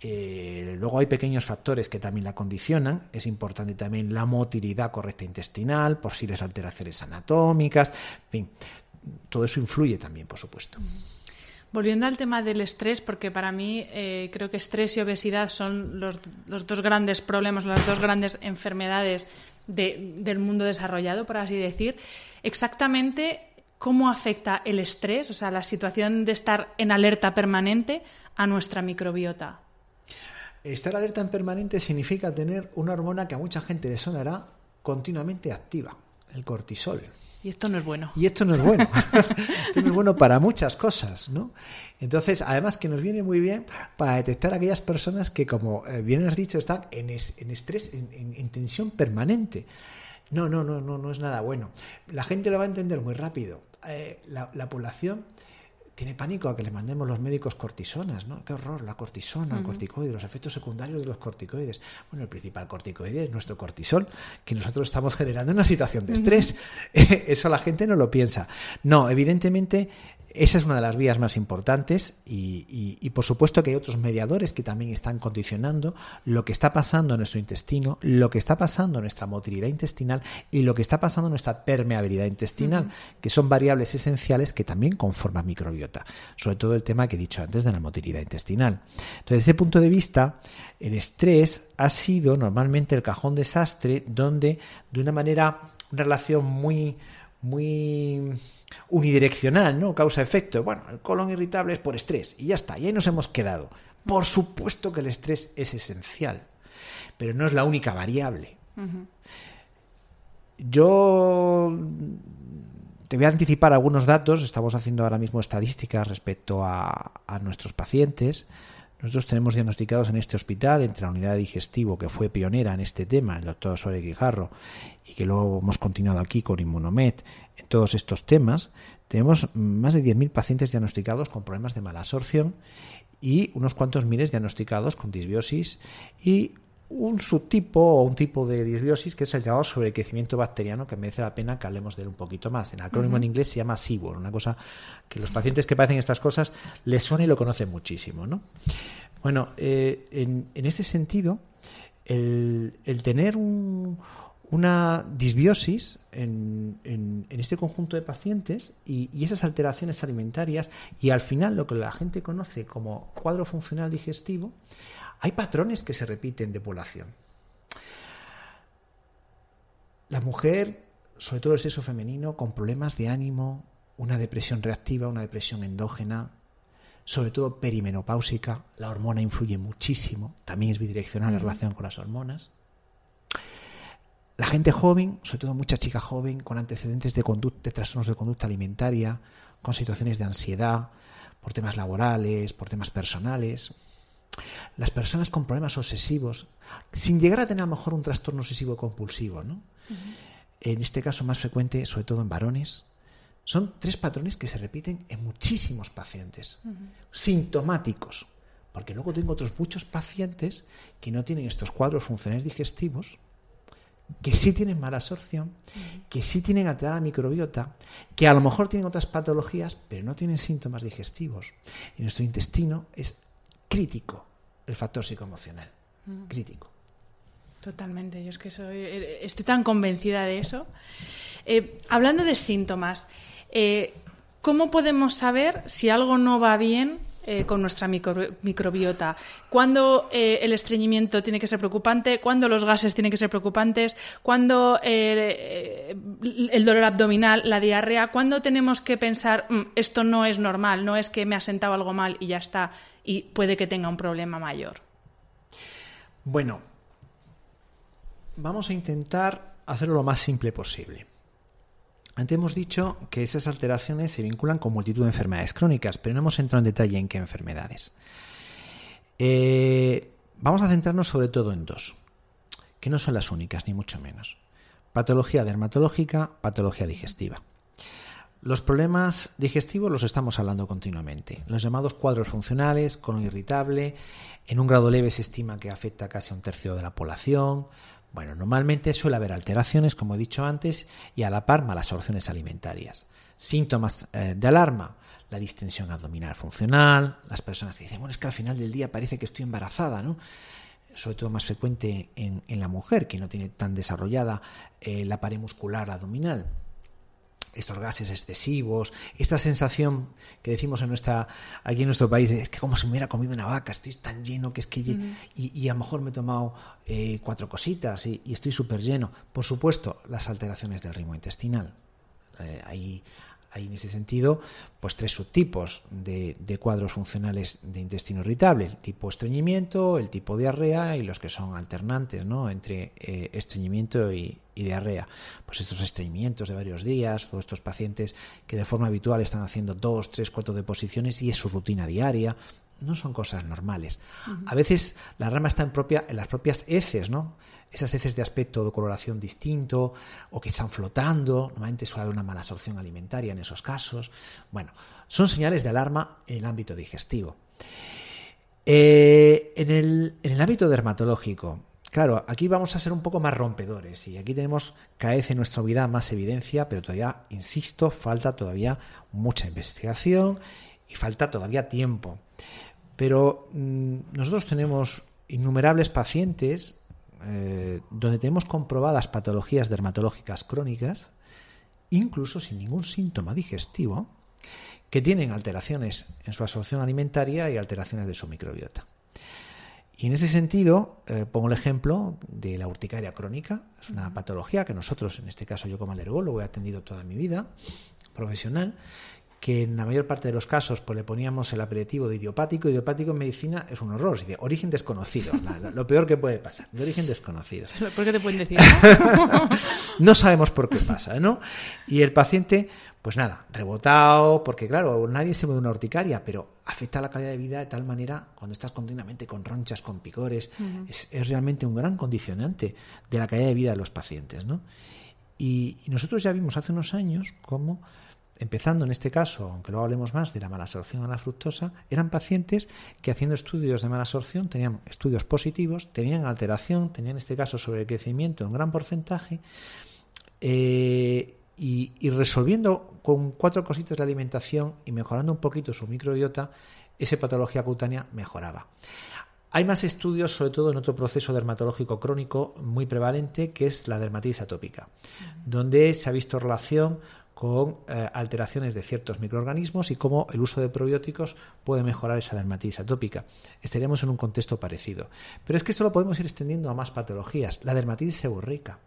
Eh, luego hay pequeños factores que también la condicionan. Es importante también la motilidad correcta intestinal, posibles alteraciones anatómicas. En fin, todo eso influye también, por supuesto. Volviendo al tema del estrés, porque para mí eh, creo que estrés y obesidad son los, los, dos grandes problemas, las dos grandes enfermedades de, del mundo desarrollado, por así decir. Exactamente cómo afecta el estrés, o sea, la situación de estar en alerta permanente a nuestra microbiota. Estar alerta en permanente significa tener una hormona que a mucha gente le sonará continuamente activa, el cortisol. Y esto no es bueno. Y esto no es bueno. esto no es bueno para muchas cosas, ¿no? Entonces, además que nos viene muy bien para detectar a aquellas personas que, como eh, bien has dicho, están en, estrés, en tensión permanente. No, no, no, no, no es nada bueno. La gente lo va a entender muy rápido. Eh, la, población tiene pánico a que le mandemos los médicos cortisonas, ¿no? Qué horror, la cortisona, el corticoide, los efectos secundarios de los corticoides. Bueno, el principal corticoide es nuestro cortisol, que nosotros estamos generando en una situación de estrés. Eso la gente no lo piensa. No, evidentemente esa es una de las vías más importantes y, por supuesto que hay otros mediadores que también están condicionando lo que está pasando en nuestro intestino, lo que está pasando en nuestra motilidad intestinal y lo que está pasando en nuestra permeabilidad intestinal, que son variables esenciales que también conforman microbiota, sobre todo el tema que he dicho antes de la motilidad intestinal. Entonces, desde ese punto de vista, el estrés ha sido normalmente el cajón desastre donde de una manera, una relación muy, muy unidireccional, ¿no? Causa-efecto. Bueno, el colon irritable es por estrés y ya está, y ahí nos hemos quedado. Por supuesto que el estrés es esencial, pero no es la única variable. Yo te voy a anticipar algunos datos, estamos haciendo ahora mismo estadísticas respecto a, a nuestros pacientes Nosotros tenemos diagnosticados en este hospital, entre la unidad de digestivo que fue pionera en este tema, el doctor Sore Guijarro, y que luego hemos continuado aquí con Inmunomed, en todos estos temas, tenemos más de 10.000 pacientes diagnosticados con problemas de mala absorción y unos cuantos miles diagnosticados con disbiosis y un subtipo o un tipo de disbiosis que es el llamado sobrecrecimiento bacteriano que merece la pena que hablemos de él un poquito más. En acrónimo en inglés se llama SIBOR, una cosa que los pacientes que padecen estas cosas les suena y lo conocen muchísimo. ¿no? Bueno, eh, en, este sentido, el, tener una disbiosis en, este conjunto de pacientes y, y, esas alteraciones alimentarias y al final lo que la gente conoce como cuadro funcional digestivo, hay patrones que se repiten de población. La mujer, sobre todo el sexo femenino, con problemas de ánimo, una depresión reactiva, una depresión endógena, sobre todo perimenopáusica, la hormona influye muchísimo, también es bidireccional la relación con las hormonas. La gente joven, sobre todo mucha chica joven, con antecedentes de, conducta, de trastornos de conducta alimentaria, con situaciones de ansiedad, por temas laborales, por temas personales, las personas con problemas obsesivos, sin llegar a tener a lo mejor un trastorno obsesivo compulsivo, ¿no? En este caso más frecuente, sobre todo en varones, son tres patrones que se repiten en muchísimos pacientes, sintomáticos, porque luego tengo otros muchos pacientes que no tienen estos cuadros funcionales digestivos, que sí tienen mala absorción, que sí tienen alterada microbiota, que a lo mejor tienen otras patologías, pero no tienen síntomas digestivos. Y nuestro intestino es crítico el factor psicoemocional. Mm. Crítico. Totalmente, yo es que soy, eh, estoy tan convencida de eso. Eh, hablando de síntomas, eh, ¿cómo podemos saber si algo no va bien eh, con nuestra microbiota. Cuándo eh, el estreñimiento tiene que ser preocupante, cuándo los gases tienen que ser preocupantes, cuándo eh, el dolor abdominal, la diarrea, cuándo tenemos que pensar mm, esto no es normal, no es que me ha sentado algo mal y ya está, y puede que tenga un problema mayor. Bueno, vamos a intentar hacerlo lo más simple posible. Antes hemos dicho que esas alteraciones se vinculan con multitud de enfermedades crónicas, pero no hemos entrado en detalle en qué enfermedades. Eh, vamos a centrarnos sobre todo en dos, que no son las únicas, ni mucho menos. Patología dermatológica, patología digestiva. Los problemas digestivos los estamos hablando continuamente. Los llamados cuadros funcionales, colon irritable, en un grado leve se estima que afecta casi a un tercio de la población, bueno, normalmente suele haber alteraciones, como he dicho antes, y a la par malas absorciones alimentarias. Síntomas eh, de alarma, la distensión abdominal funcional, las personas que dicen, bueno, es que al final del día parece que estoy embarazada, ¿no? Sobre todo más frecuente en, la mujer, que no tiene tan desarrollada eh, la pared muscular abdominal estos gases excesivos, esta sensación que decimos en nuestra, aquí en nuestro país, es que como si me hubiera comido una vaca, estoy tan lleno que es que... y, a lo mejor me he tomado eh, cuatro cositas y, estoy súper lleno. Por supuesto, las alteraciones del ritmo intestinal. Eh, ahí hay en ese sentido pues tres subtipos de, cuadros funcionales de intestino irritable, el tipo estreñimiento, el tipo diarrea y los que son alternantes ¿no? entre eh, estreñimiento y, diarrea. Pues estos estreñimientos de varios días, todos estos pacientes que de forma habitual están haciendo dos, tres, cuatro deposiciones y es su rutina diaria, no son cosas normales. A veces la rama está en, propia, en las propias heces, ¿no? Esas heces de aspecto de coloración distinto o que están flotando, normalmente suele haber una mala absorción alimentaria en esos casos. Bueno, son señales de alarma en el ámbito digestivo. Eh, en, el, en, el, ámbito dermatológico, claro, aquí vamos a ser un poco más rompedores y aquí tenemos cada vez en nuestra vida más evidencia, pero todavía, insisto, falta todavía mucha investigación y falta todavía tiempo. Pero mm, nosotros tenemos innumerables pacientes eh, donde tenemos comprobadas patologías dermatológicas crónicas, incluso sin ningún síntoma digestivo, que tienen alteraciones en su absorción alimentaria y alteraciones de su microbiota. Y en ese sentido, eh, pongo el ejemplo de la urticaria crónica. Es una patología que nosotros, en este caso yo como alergólogo, he atendido toda mi vida profesional que en la mayor parte de los casos pues, le poníamos el aperitivo de idiopático. Idiopático en medicina es un horror, de origen desconocido, lo peor que puede pasar, de origen desconocido. ¿Por qué te pueden decir? no sabemos por qué pasa, ¿no? Y el paciente pues nada, rebotado, porque claro, nadie se mueve una urticaria, pero afecta a la calidad de vida de tal manera, cuando estás continuamente con ronchas, con picores, es, realmente un gran condicionante de la calidad de vida de los pacientes. ¿no? Y, nosotros ya vimos hace unos años cómo, empezando en este caso, aunque luego hablemos más de la mala absorción a la fructosa, eran pacientes que haciendo estudios de mala absorción tenían estudios positivos, tenían alteración, tenían en este caso sobre el crecimiento un gran porcentaje. Eh, y, resolviendo con cuatro cositas de alimentación y mejorando un poquito su microbiota, esa patología cutánea mejoraba. Hay más estudios, sobre todo en otro proceso dermatológico crónico muy prevalente, que es la dermatitis atópica, donde se ha visto relación con eh, alteraciones de ciertos microorganismos y cómo el uso de probióticos puede mejorar esa dermatitis atópica. Estaríamos en un contexto parecido. Pero es que esto lo podemos ir extendiendo a más patologías. La dermatitis seborreica.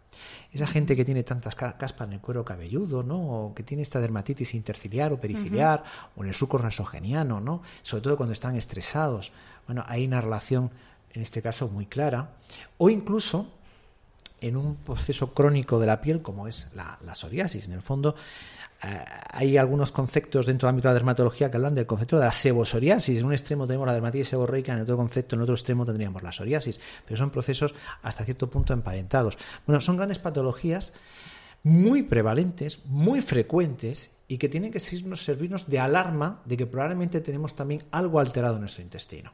Esa gente que tiene tantas caspas en el cuero cabelludo, ¿no? O que tiene esta dermatitis interciliar o periciliar, o en el suco nasogeniano, ¿no? Sobre todo cuando están estresados. Bueno, hay una relación, en este caso, muy clara. O incluso en un proceso crónico de la piel como es la, psoriasis. En el fondo, eh, hay algunos conceptos dentro del ámbito de la dermatología que hablan del concepto de la sebosoriasis. En un extremo tenemos la dermatitis seborreica, en otro concepto, en otro extremo tendríamos la psoriasis. Pero son procesos hasta cierto punto emparentados. Bueno, son grandes patologías muy prevalentes, muy frecuentes y que tienen que servirnos de alarma de que probablemente tenemos también algo alterado en nuestro intestino.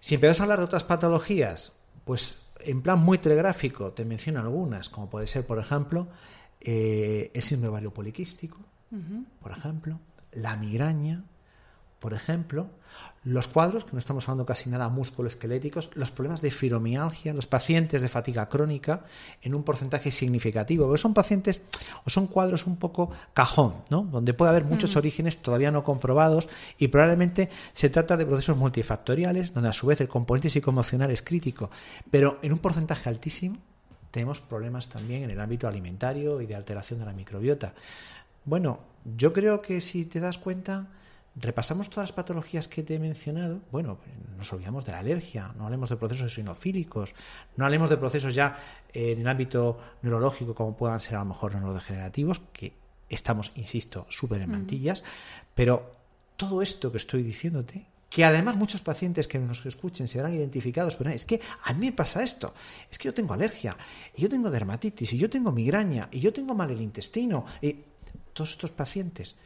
Si empezamos a hablar de otras patologías, pues en plan muy telegráfico te menciono algunas, como puede ser, por ejemplo, eh, el síndrome ovario poliquístico, por ejemplo, la migraña, por ejemplo, los cuadros, que no estamos hablando casi nada musculoesqueléticos, los problemas de fibromialgia, los pacientes de fatiga crónica, en un porcentaje significativo, porque son pacientes o son cuadros un poco cajón, ¿no? donde puede haber muchos orígenes todavía no comprobados y probablemente se trata de procesos multifactoriales, donde a su vez el componente psicoemocional es crítico, pero en un porcentaje altísimo tenemos problemas también en el ámbito alimentario y de alteración de la microbiota. Bueno, yo creo que si te das cuenta, repasamos todas las patologías que te he mencionado, bueno, nos olvidamos de la alergia, no hablemos de procesos sinofílicos, no hablemos de procesos ya en el ámbito neurológico como puedan ser a lo mejor neurodegenerativos, que estamos, insisto, súper en mantillas, pero todo esto que estoy diciéndote, que además muchos pacientes que nos escuchen se verán identificados, pero es que a mí me pasa esto, es que yo tengo alergia, y yo tengo dermatitis, y yo tengo migraña, y yo tengo mal el intestino, y todos estos pacientes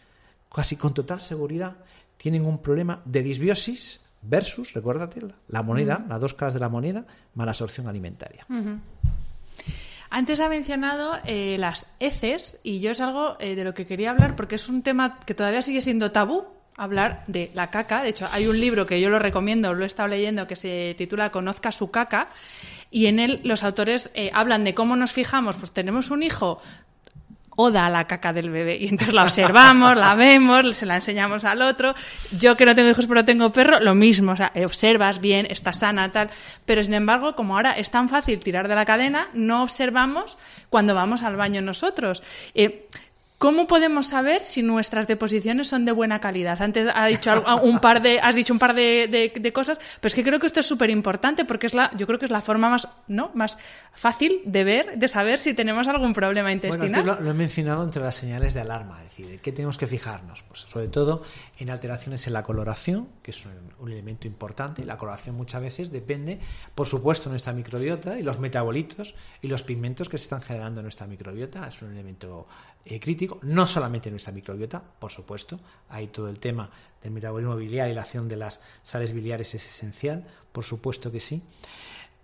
casi con total seguridad tienen un problema de disbiosis versus, recuérdate, la moneda, las dos caras de la moneda, mala absorción alimentaria. Antes ha mencionado eh, las heces y yo es algo eh, de lo que quería hablar porque es un tema que todavía sigue siendo tabú hablar de la caca. De hecho, hay un libro que yo lo recomiendo, lo he estado leyendo, que se titula Conozca su caca. Y en él los autores eh, hablan de cómo nos fijamos, pues tenemos un hijo, oda a la caca del bebé. Y entonces la observamos, la vemos, se la enseñamos al otro. Yo que no tengo hijos pero tengo perro, lo mismo. O sea, observas bien, está sana, tal. Pero sin embargo, como ahora es tan fácil tirar de la cadena, no observamos cuando vamos al baño nosotros. Eh, ¿Cómo podemos saber si nuestras deposiciones son de buena calidad? Antes ha dicho un par de, has dicho un par de, cosas, pero es que creo que esto es súper importante porque es la, yo creo que es la forma más, ¿no? más fácil de ver, de saber si tenemos algún problema intestinal. Bueno, lo, he mencionado entre las señales de alarma, es decir, ¿de qué tenemos que fijarnos? Pues sobre todo en alteraciones en la coloración, que es un, elemento importante. La coloración muchas veces depende, por supuesto, de nuestra microbiota y los metabolitos y los pigmentos que se están generando en nuestra microbiota. Es un elemento eh, crítico, no solamente nuestra microbiota, por supuesto, hay todo el tema del metabolismo biliar y la acción de las sales biliares es esencial, por supuesto que sí.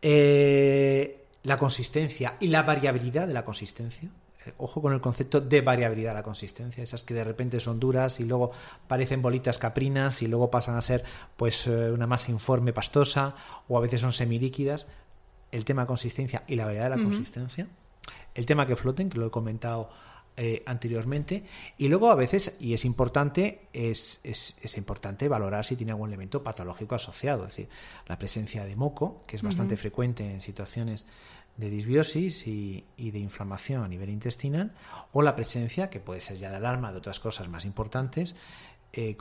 Eh, la consistencia y la variabilidad de la consistencia. Eh, ojo con el concepto de variabilidad de la consistencia, esas que de repente son duras y luego parecen bolitas caprinas y luego pasan a ser pues una masa informe pastosa o a veces son semilíquidas. El tema de consistencia y la variedad de la consistencia. El tema que floten, que lo he comentado eh, anteriormente. Y luego a veces, y es importante, es, es, importante valorar si tiene algún elemento patológico asociado, es decir, la presencia de moco, que es bastante frecuente en situaciones de disbiosis y, de inflamación a nivel intestinal, o la presencia, que puede ser ya de alarma de otras cosas más importantes, eh,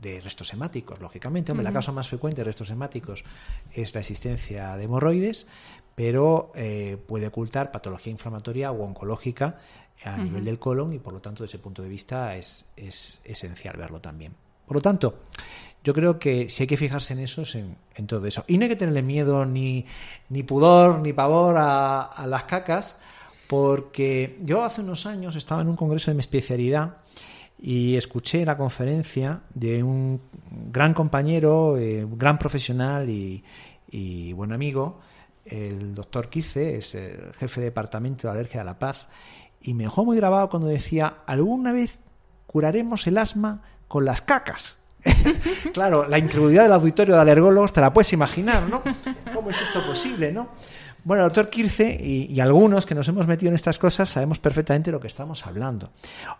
de restos hemáticos, lógicamente. Hombre, la causa más frecuente de restos hemáticos es la existencia de hemorroides, pero eh, puede ocultar patología inflamatoria o oncológica a nivel del colon y por lo tanto desde ese punto de vista es, es esencial verlo también. Por lo tanto, yo creo que si hay que fijarse en eso es en, todo eso. Y no hay que tenerle miedo ni, ni pudor ni pavor a, a, las cacas, porque yo hace unos años estaba en un congreso de mi especialidad y escuché la conferencia de un gran compañero, eh, un gran profesional y, y, buen amigo, el doctor Quice, es el jefe de departamento de alergia de la paz, y me dejó muy grabado cuando decía, alguna vez curaremos el asma con las cacas. claro, la incredulidad del auditorio de alergólogos te la puedes imaginar, ¿no? ¿Cómo es esto posible, no? Bueno, el doctor Kirce y, algunos que nos hemos metido en estas cosas sabemos perfectamente lo que estamos hablando.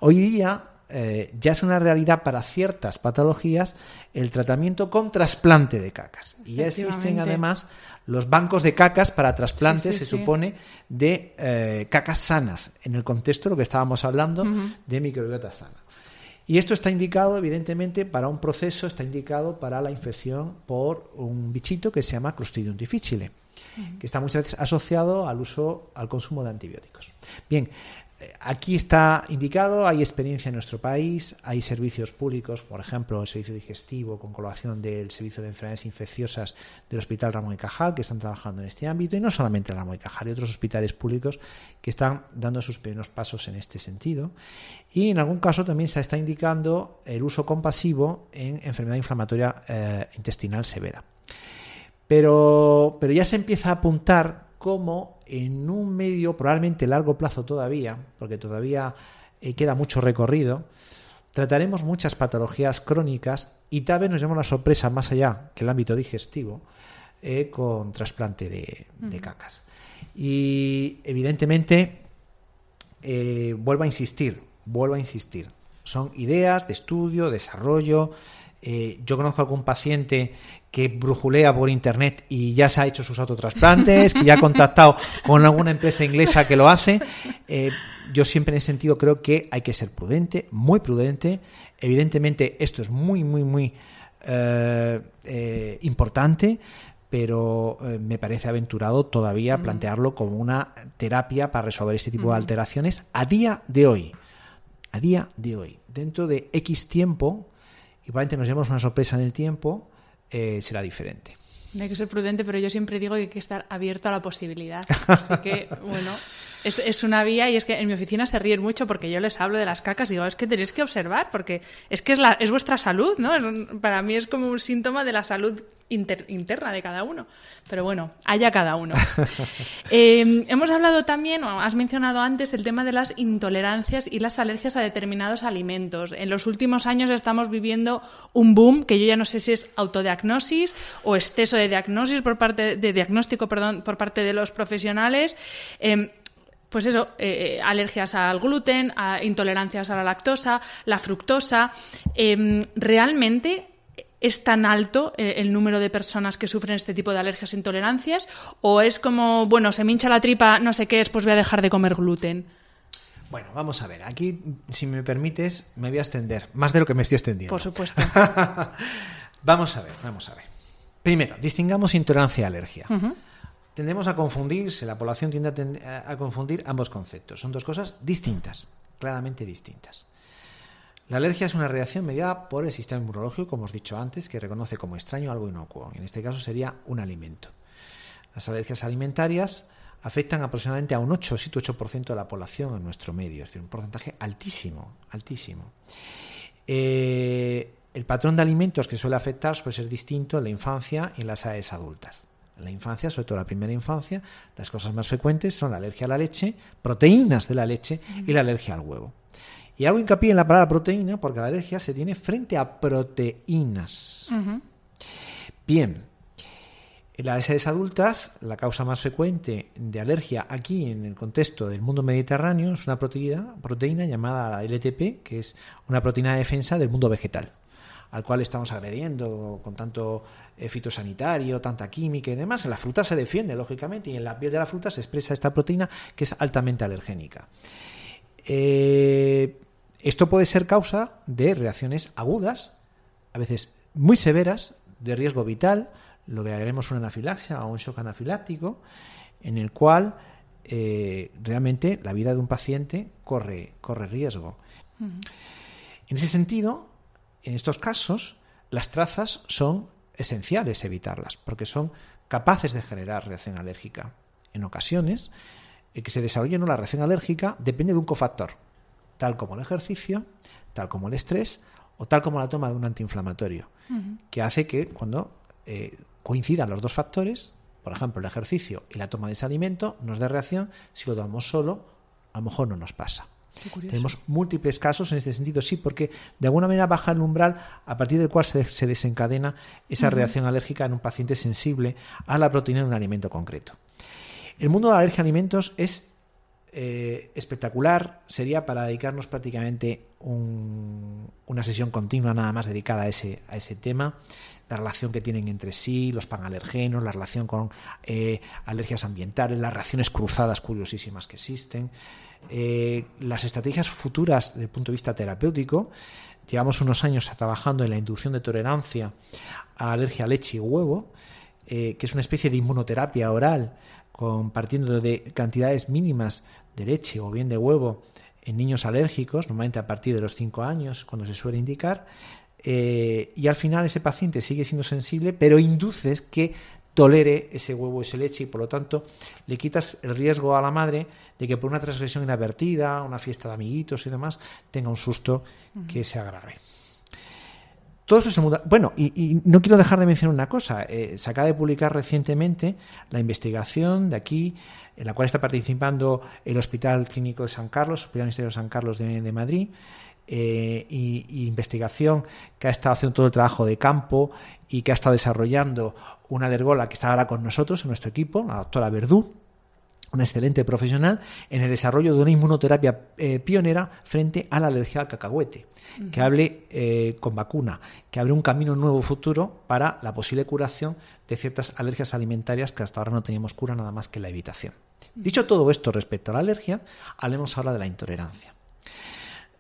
Hoy día eh, ya es una realidad para ciertas patologías el tratamiento con trasplante de cacas. Y ya existen además los bancos de cacas para trasplantes, se supone, de eh, cacas sanas, en el contexto de lo que estábamos hablando de microbiota sana. Y esto está indicado, evidentemente, para un proceso, está indicado para la infección por un bichito que se llama Clostridium difficile, que está muchas veces asociado al uso, al consumo de antibióticos. Bien, Aquí está indicado, hay experiencia en nuestro país, hay servicios públicos, por ejemplo, el servicio digestivo con colaboración del servicio de enfermedades infecciosas del Hospital Ramón y Cajal, que están trabajando en este ámbito, y no solamente el Ramón y Cajal, hay otros hospitales públicos que están dando sus primeros pasos en este sentido. Y en algún caso también se está indicando el uso compasivo en enfermedad inflamatoria eh, intestinal severa. Pero, pero ya se empieza a apuntar cómo en un medio, probablemente largo plazo todavía, porque todavía eh, queda mucho recorrido, trataremos muchas patologías crónicas y tal vez nos llevemos la sorpresa más allá que el ámbito digestivo eh, con trasplante de, cacas. Y evidentemente, eh, vuelvo a insistir, vuelvo a insistir, son ideas de estudio, desarrollo. yo conozco a algún paciente que brujulea por internet y ya se ha hecho sus autotrasplantes, que ya ha contactado con alguna empresa inglesa que lo hace. Eh, yo siempre en ese sentido creo que hay que ser prudente, muy prudente. Evidentemente esto es muy, muy, muy eh, eh, importante, pero me parece aventurado todavía plantearlo como una terapia para resolver este tipo de alteraciones a día de hoy. A día de hoy. Dentro de X tiempo, y probablemente nos llevamos una sorpresa en el tiempo, eh, será diferente. hay que ser prudente, pero yo siempre digo que hay que estar abierto a la posibilidad. Así que, bueno, es, es, una vía y es que en mi oficina se ríen mucho porque yo les hablo de las cacas y digo, es que tenéis que observar porque es que es, la, es vuestra salud, ¿no? para mí es como un síntoma de la salud interna de cada uno. Pero bueno, haya cada uno. Eh, hemos hablado también, o has mencionado antes, el tema de las intolerancias y las alergias a determinados alimentos. En los últimos años estamos viviendo un boom que yo ya no sé si es autodiagnosis o exceso de diagnosis por parte de diagnóstico, perdón, por parte de los profesionales. Eh, pues eso, eh, alergias al gluten, a intolerancias a la lactosa, la fructosa. realmente ¿Es tan alto eh, el número de personas que sufren este tipo de alergias e intolerancias? ¿O es como, bueno, se me hincha la tripa, no sé qué es, pues voy a dejar de comer gluten? Bueno, vamos a ver. Aquí, si me permites, me voy a extender. Más de lo que me estoy extendiendo. Por supuesto. vamos a ver, vamos a ver. Primero, distingamos intolerancia y alergia. Tendemos a confundirse, la población tiende a, confundir ambos conceptos. Son dos cosas distintas, claramente distintas. La alergia es una reacción mediada por el sistema inmunológico, como os he dicho antes, que reconoce como extraño algo inocuo. En este caso sería un alimento. Las alergias alimentarias afectan aproximadamente a un 8, 7, 8% de la población en nuestro medio, es decir, un porcentaje altísimo, altísimo. Eh, el patrón de alimentos que suele afectar puede ser distinto en la infancia y en las edades adultas. En la infancia, sobre todo la primera infancia, las cosas más frecuentes son la alergia a la leche, proteínas de la leche y la alergia al huevo. Y hago hincapié en la palabra proteína porque la alergia se tiene frente a proteínas. Bien, en las edades adultas, la causa más frecuente de alergia aquí en el contexto del mundo mediterráneo es una proteína, proteína llamada LTP, que es una proteína de defensa del mundo vegetal, al cual estamos agrediendo con tanto eh, fitosanitario, tanta química y demás. En la fruta se defiende, lógicamente, y en la piel de la fruta se expresa esta proteína que es altamente alergénica. Eh, esto puede ser causa de reacciones agudas, a veces muy severas, de riesgo vital, lo que haremos una anafilaxia o un shock anafiláctico, en el cual eh, realmente la vida de un paciente corre, corre riesgo. En ese sentido, en estos casos, las trazas son esenciales evitarlas, porque son capaces de generar reacción alérgica. En ocasiones, el que se desarrolle una reacción alérgica depende de un cofactor, tal como el ejercicio, tal como el estrés o tal como la toma de un antiinflamatorio, que hace que cuando eh, coincidan los dos factores, por ejemplo el ejercicio y la toma de ese alimento, nos dé reacción, si lo tomamos solo, a lo mejor no nos pasa. Tenemos múltiples casos en este sentido, sí, porque de alguna manera baja el umbral a partir del cual se, desencadena esa reacción alérgica en un paciente sensible a la proteína de un alimento concreto. El mundo de la alergia a alimentos es eh, espectacular, sería para dedicarnos prácticamente una sesión continua nada más dedicada a ese, a ese tema. La relación que tienen entre sí, los panalergenos, la relación con eh, alergias ambientales, las reacciones cruzadas curiosísimas que existen, eh, las estrategias futuras desde el punto de vista terapéutico. Llevamos unos años trabajando en la inducción de tolerancia a alergia a leche y huevo, eh, que es una especie de inmunoterapia oral, compartiendo de cantidades mínimas de leche o bien de huevo en niños alérgicos, normalmente a partir de los 5 años, cuando se suele indicar, eh, y al final ese paciente sigue siendo sensible, pero induces que tolere ese huevo, esa leche y por lo tanto le quitas el riesgo a la madre de que por una transgresión inadvertida, una fiesta de amiguitos y demás, tenga un susto que se agrave. Todo eso se muda. Bueno, y, no quiero dejar de mencionar una cosa. Eh, se acaba de publicar recientemente la investigación de aquí, en la cual está participando el Hospital Clínico de San Carlos, Hospital Ministerio de San Carlos de Madrid, eh, y, investigación que ha estado haciendo todo el trabajo de campo y que ha estado desarrollando una alergola que está ahora con nosotros en nuestro equipo, la doctora Verdú, una excelente profesional en el desarrollo de una inmunoterapia eh, pionera frente a la alergia al cacahuete, que hable eh, con vacuna, que abre un camino nuevo futuro para la posible curación de ciertas alergias alimentarias que hasta ahora no teníamos cura nada más que la evitación. Dicho todo esto respecto a la alergia, hablemos ahora de la intolerancia.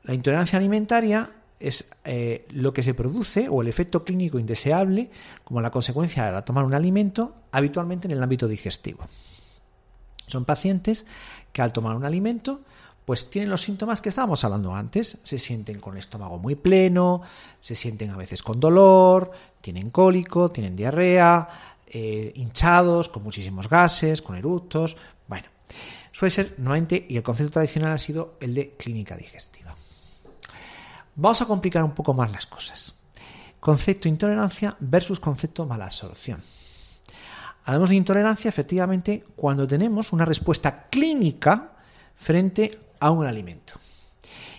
La intolerancia alimentaria es eh, lo que se produce o el efecto clínico indeseable como la consecuencia de tomar un alimento habitualmente en el ámbito digestivo. Son pacientes que al tomar un alimento pues tienen los síntomas que estábamos hablando antes. Se sienten con el estómago muy pleno, se sienten a veces con dolor, tienen cólico, tienen diarrea, eh, hinchados, con muchísimos gases, con eructos. Bueno, suele ser nuevamente, y el concepto tradicional ha sido el de clínica digestiva. Vamos a complicar un poco más las cosas. Concepto intolerancia versus concepto mala absorción. Hablamos de intolerancia efectivamente cuando tenemos una respuesta clínica frente a un alimento.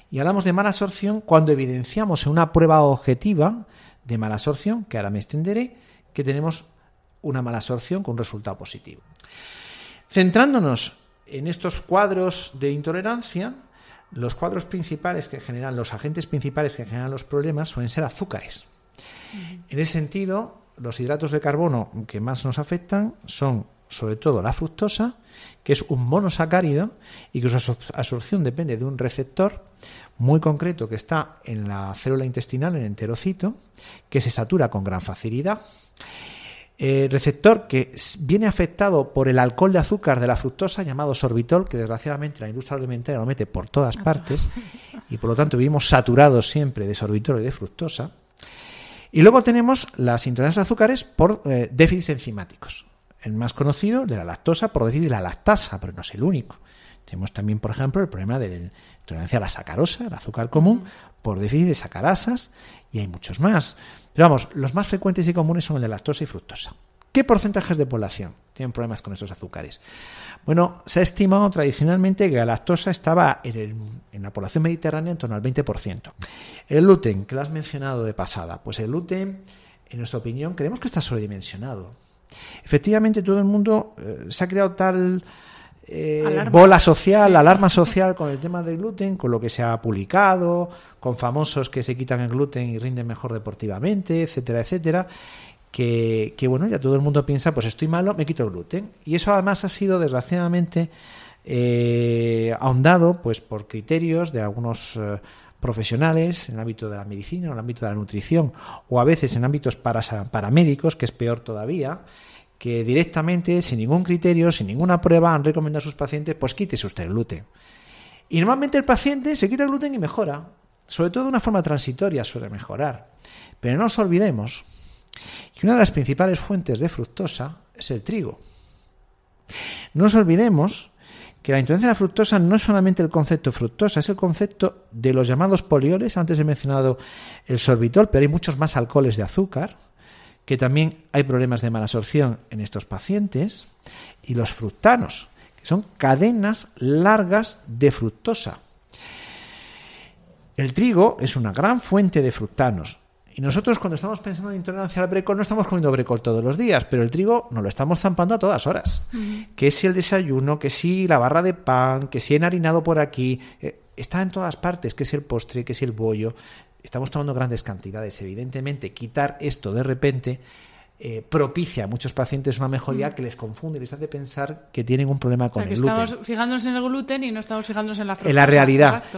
Y hablamos de mala absorción cuando evidenciamos en una prueba objetiva de mala absorción, que ahora me extenderé, que tenemos una mala absorción con un resultado positivo. Centrándonos en estos cuadros de intolerancia, los cuadros principales que generan, los agentes principales que generan los problemas suelen ser azúcares. En ese sentido, los hidratos de carbono que más nos afectan son sobre todo la fructosa, que es un monosacárido y que su absorción depende de un receptor muy concreto que está en la célula intestinal, en el enterocito, que se satura con gran facilidad eh, receptor que viene afectado por el alcohol de azúcar de la fructosa llamado sorbitol, que desgraciadamente la industria alimentaria lo mete por todas partes y por lo tanto vivimos saturados siempre de sorbitol y de fructosa. Y luego tenemos las intolerancias a azúcares por eh, déficits enzimáticos. El más conocido de la lactosa por déficit de la lactasa, pero no es el único. Tenemos también, por ejemplo, el problema de la intolerancia a la sacarosa, el azúcar común, por déficit de sacarasas, y hay muchos más. Pero vamos, los más frecuentes y comunes son el de lactosa y fructosa. ¿Qué porcentajes de población tienen problemas con estos azúcares? Bueno, se ha estimado tradicionalmente que la lactosa estaba en, la población mediterránea en torno al 20%. El gluten, que lo has mencionado de pasada, pues el gluten, en nuestra opinión, creemos que está sobredimensionado. Efectivamente, todo el mundo eh, se ha creado tal eh, bola social, alarma social con el tema del gluten, con lo que se ha publicado, con famosos que se quitan el gluten y rinden mejor deportivamente, etcétera, etcétera. Que, bueno, ya todo el mundo piensa, pues estoy malo, me quito el gluten. Y eso además ha sido, desgraciadamente, eh, ahondado pues por criterios de algunos eh, profesionales en el ámbito de la medicina, en el ámbito de la nutrición, o a veces en ámbitos para, paramédicos, que es peor todavía, que directamente, sin ningún criterio, sin ninguna prueba, han recomendado a sus pacientes, pues quítese usted el gluten. Y normalmente el paciente se quita el gluten y mejora, sobre todo de una forma transitoria suele mejorar. Pero no nos olvidemos que una de las principales fuentes de fructosa es el trigo. No nos olvidemos que la intolerancia a la fructosa no es solamente el concepto fructosa, es el concepto de los llamados polioles. Antes he mencionado el sorbitol, pero hay muchos más alcoholes de azúcar, que también hay problemas de mala absorción en estos pacientes, y los fructanos, que son cadenas largas de fructosa. El trigo es una gran fuente de fructanos. Y nosotros cuando estamos pensando en intolerancia al brecol no estamos comiendo brecol todos los días, pero el trigo nos lo estamos zampando a todas horas. Que si el desayuno, que si la barra de pan, que si enharinado por aquí, eh, está en todas partes, que si el postre, que si el bollo. Estamos tomando grandes cantidades. Evidentemente, quitar esto de repente eh, propicia a muchos pacientes una mejoría que les confunde, les hace pensar que tienen un problema con o sea, que el gluten. Estamos fijándonos en el gluten y no estamos fijándonos en la fructosa. En la realidad.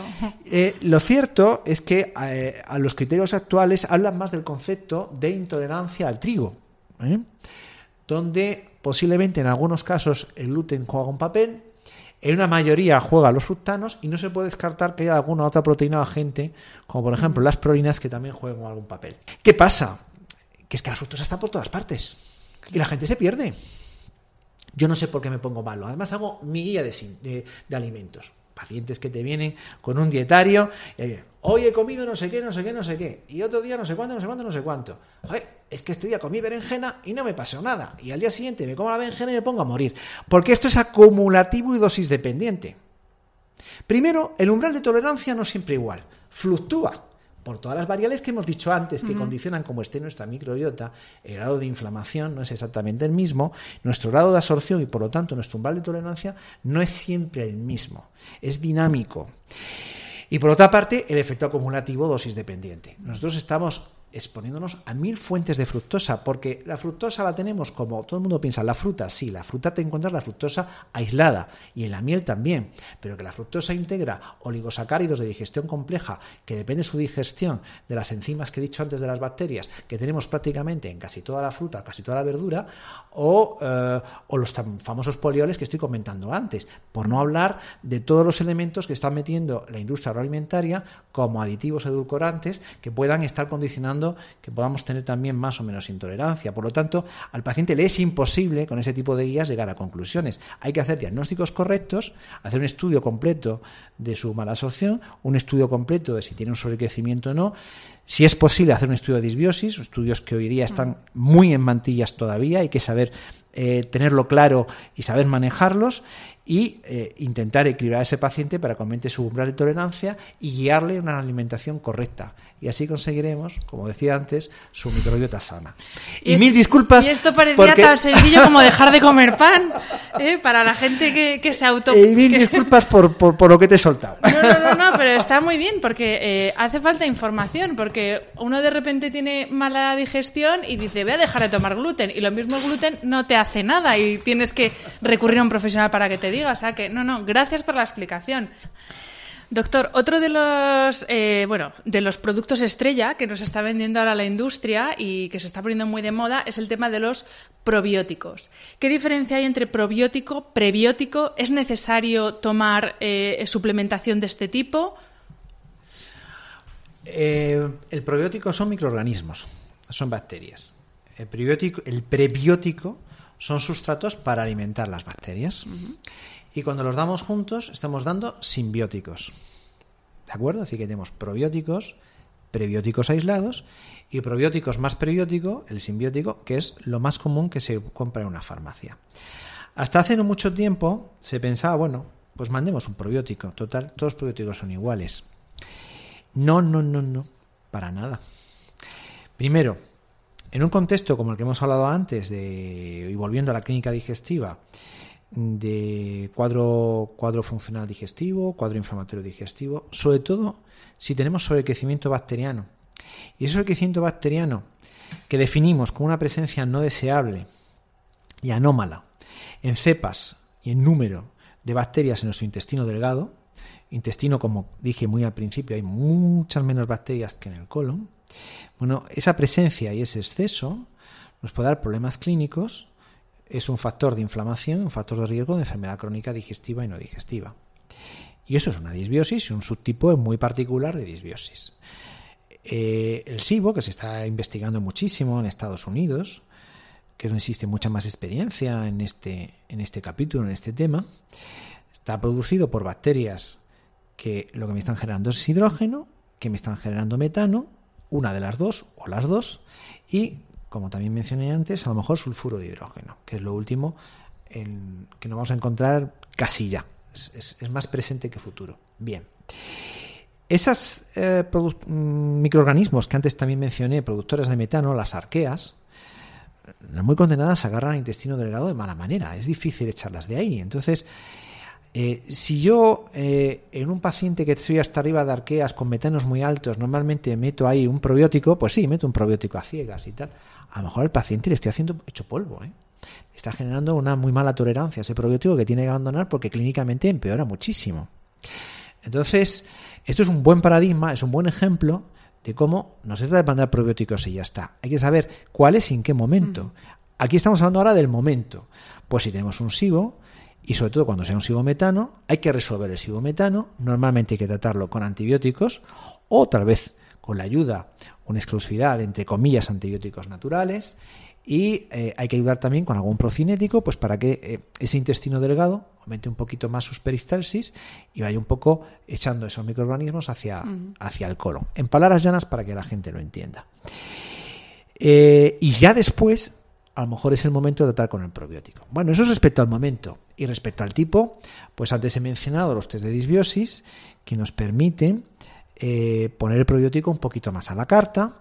Eh, lo cierto es que eh, a los criterios actuales hablan más del concepto de intolerancia al trigo, ¿eh? donde posiblemente en algunos casos el gluten juega un papel, en una mayoría juega los fructanos y no se puede descartar que haya alguna otra proteína o agente, como por ejemplo las prolinas, que también juegan algún papel. ¿Qué pasa? Que es que la fructosa está por todas partes y la gente se pierde. Yo no sé por qué me pongo malo. Además hago mi guía de, de alimentos. Pacientes que te vienen con un dietario. y, Hoy he comido no sé qué, no sé qué, no sé qué. Y otro día no sé cuánto, no sé cuánto, no sé cuánto. Joder, es que este día comí berenjena y no me pasó nada. Y al día siguiente me como la berenjena y me pongo a morir. Porque esto es acumulativo y dosis dependiente. Primero, el umbral de tolerancia no es siempre igual. Fluctúa por todas las variables que hemos dicho antes que condicionan cómo esté nuestra microbiota, el grado de inflamación no es exactamente el mismo, nuestro grado de absorción y por lo tanto nuestro umbral de tolerancia no es siempre el mismo, es dinámico. Y por otra parte, el efecto acumulativo dosis dependiente. Nosotros estamos exponiéndonos a mil fuentes de fructosa, porque la fructosa la tenemos como todo el mundo piensa, la fruta, sí, la fruta te encuentras la fructosa aislada y en la miel también, pero que la fructosa integra oligosacáridos de digestión compleja, que depende su digestión de las enzimas que he dicho antes de las bacterias, que tenemos prácticamente en casi toda la fruta, casi toda la verdura, o, eh, o los tan famosos polioles que estoy comentando antes, por no hablar de todos los elementos que están metiendo la industria agroalimentaria como aditivos edulcorantes que puedan estar condicionando que podamos tener también más o menos intolerancia. Por lo tanto, al paciente le es imposible con ese tipo de guías llegar a conclusiones. Hay que hacer diagnósticos correctos, hacer un estudio completo de su mala absorción, un estudio completo de si tiene un sobrecrecimiento o no. Si es posible hacer un estudio de disbiosis, estudios que hoy día están muy en mantillas todavía, hay que saber eh, tenerlo claro y saber manejarlos y eh, intentar equilibrar a ese paciente para que aumente su umbral de tolerancia y guiarle una alimentación correcta. Y así conseguiremos, como decía antes, su microbiota sana. Y, es- mil disculpas. Y esto parecía porque- tan sencillo como dejar de comer pan, ¿eh? para la gente que, que se auto... y mil que- disculpas por, por, por lo que te he soltado. No, no, no, no, pero está muy bien porque eh, hace falta información, porque uno de repente tiene mala digestión y dice, voy a dejar de tomar gluten, y lo mismo el gluten no te hace nada y tienes que recurrir a un profesional para que te diga, o sea que, no, no, gracias por la explicación. Doctor, otro de los, eh, bueno, de los productos estrella que nos está vendiendo ahora la industria y que se está poniendo muy de moda es el tema de los probióticos. ¿Qué diferencia hay entre probiótico, prebiótico? ¿Es necesario tomar eh, suplementación de este tipo? Eh, el probiótico son microorganismos, son bacterias. El, prebiótico, el prebiótico son sustratos para alimentar las bacterias. Y cuando los damos juntos, estamos dando simbióticos. ¿De acuerdo? Así que tenemos probióticos, prebióticos aislados y probióticos más prebiótico, el simbiótico, que es lo más común que se compra en una farmacia. Hasta hace no mucho tiempo se pensaba, bueno, pues mandemos un probiótico. Total, todos los probióticos son iguales. No, no, no, no, para nada. Primero, en un contexto como el que hemos hablado antes, de, y volviendo a la clínica digestiva, de cuadro, cuadro funcional digestivo, cuadro inflamatorio digestivo, sobre todo si tenemos sobrecrecimiento bacteriano. Y ese sobrecrecimiento bacteriano que definimos como una presencia no deseable y anómala en cepas y en número de bacterias en nuestro intestino delgado, intestino, como dije muy al principio, hay muchas menos bacterias que en el colon. Bueno, esa presencia y ese exceso nos puede dar problemas clínicos es un factor de inflamación, un factor de riesgo de enfermedad crónica digestiva y no digestiva. Y eso es una disbiosis y un subtipo muy particular de disbiosis. Eh, el SIBO, que se está investigando muchísimo en Estados Unidos, que no existe mucha más experiencia en este, en este capítulo, en este tema, está producido por bacterias que lo que me están generando es hidrógeno, que me están generando metano, una de las dos o las dos, y como también mencioné antes, a lo mejor sulfuro de hidrógeno, que es lo último que nos vamos a encontrar casi ya. Es, más presente que futuro. Bien. Esos eh, mm, microorganismos que antes también mencioné, productores de metano, las arqueas, muy condenadas agarran al intestino delgado de mala manera. Es difícil echarlas de ahí. Entonces, eh, si yo eh, en un paciente que estoy hasta arriba de arqueas con metanos muy altos, normalmente meto ahí un probiótico, pues sí, meto un probiótico a ciegas y tal. A lo mejor al paciente le estoy haciendo hecho polvo. ¿eh? Está generando una muy mala tolerancia a ese probiótico que tiene que abandonar porque clínicamente empeora muchísimo. Entonces, esto es un buen paradigma, es un buen ejemplo de cómo no se trata de mandar probióticos y ya está. Hay que saber cuáles y en qué momento. Aquí estamos hablando ahora del momento. Pues si tenemos un SIBO, y sobre todo cuando sea un sibometano, hay que resolver el sibometano. Normalmente hay que tratarlo con antibióticos o tal vez con la ayuda, una exclusividad entre comillas antibióticos naturales y eh, hay que ayudar también con algún procinético, pues para que eh, ese intestino delgado aumente un poquito más sus peristalsis y vaya un poco echando esos microorganismos hacia, hacia el colon. En palabras llanas para que la gente lo entienda. Eh, y ya después, a lo mejor es el momento de tratar con el probiótico. Bueno, eso es respecto al momento. Y respecto al tipo, pues antes he mencionado los test de disbiosis que nos permiten poner el probiótico un poquito más a la carta.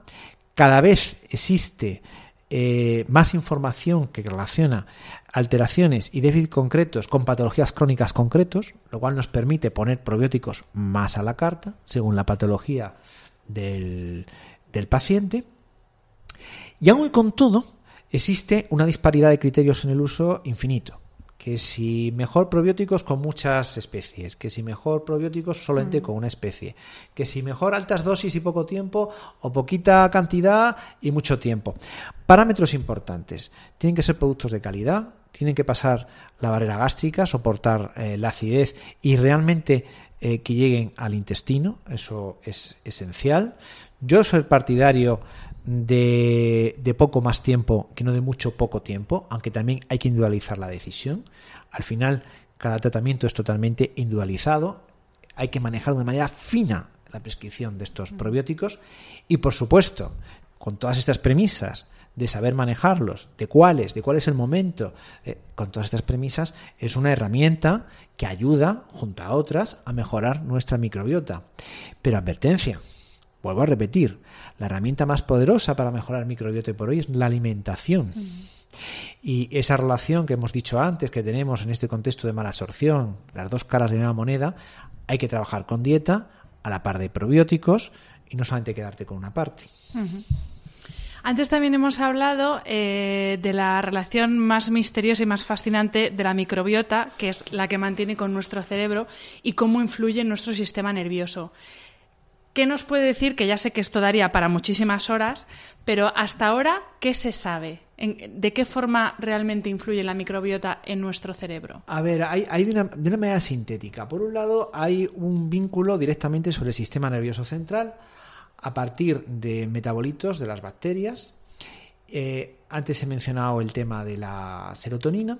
Cada vez existe eh, más información que relaciona alteraciones y déficits concretos con patologías crónicas concretos, lo cual nos permite poner probióticos más a la carta, según la patología del, del paciente. Y aún con todo, existe una disparidad de criterios en el uso infinito que si mejor probióticos con muchas especies, que si mejor probióticos solamente con una especie, que si mejor altas dosis y poco tiempo o poquita cantidad y mucho tiempo. Parámetros importantes. Tienen que ser productos de calidad, tienen que pasar la barrera gástrica, soportar eh, la acidez y realmente eh, que lleguen al intestino, eso es esencial. Yo soy partidario de, poco más tiempo que no de mucho poco tiempo, aunque también hay que individualizar la decisión. Al final, cada tratamiento es totalmente individualizado. Hay que manejar de manera fina la prescripción de estos probióticos y, por supuesto, con todas estas premisas de saber manejarlos, de cuáles, de cuál es el momento, eh, con todas estas premisas, es una herramienta que ayuda, junto a otras, a mejorar nuestra microbiota. Pero advertencia, vuelvo a repetir, la herramienta más poderosa para mejorar el microbiota por hoy es la alimentación. Mm. Y esa relación que hemos dicho antes, que tenemos en este contexto de mala absorción, las dos caras de una moneda, hay que trabajar con dieta, a la par de probióticos, y no solamente quedarte con una parte. Antes también hemos hablado eh, de la relación más misteriosa y más fascinante de la microbiota, que es la que mantiene con nuestro cerebro y cómo influye en nuestro sistema nervioso. ¿Qué nos puede decir? Que ya sé que esto daría para muchísimas horas, pero hasta ahora, ¿qué se sabe? ¿De qué forma realmente influye la microbiota en nuestro cerebro? A ver, hay, de, una, manera sintética. Por un lado, hay un vínculo directamente sobre el sistema nervioso central a partir de metabolitos de las bacterias. Eh, antes he mencionado el tema de la serotonina,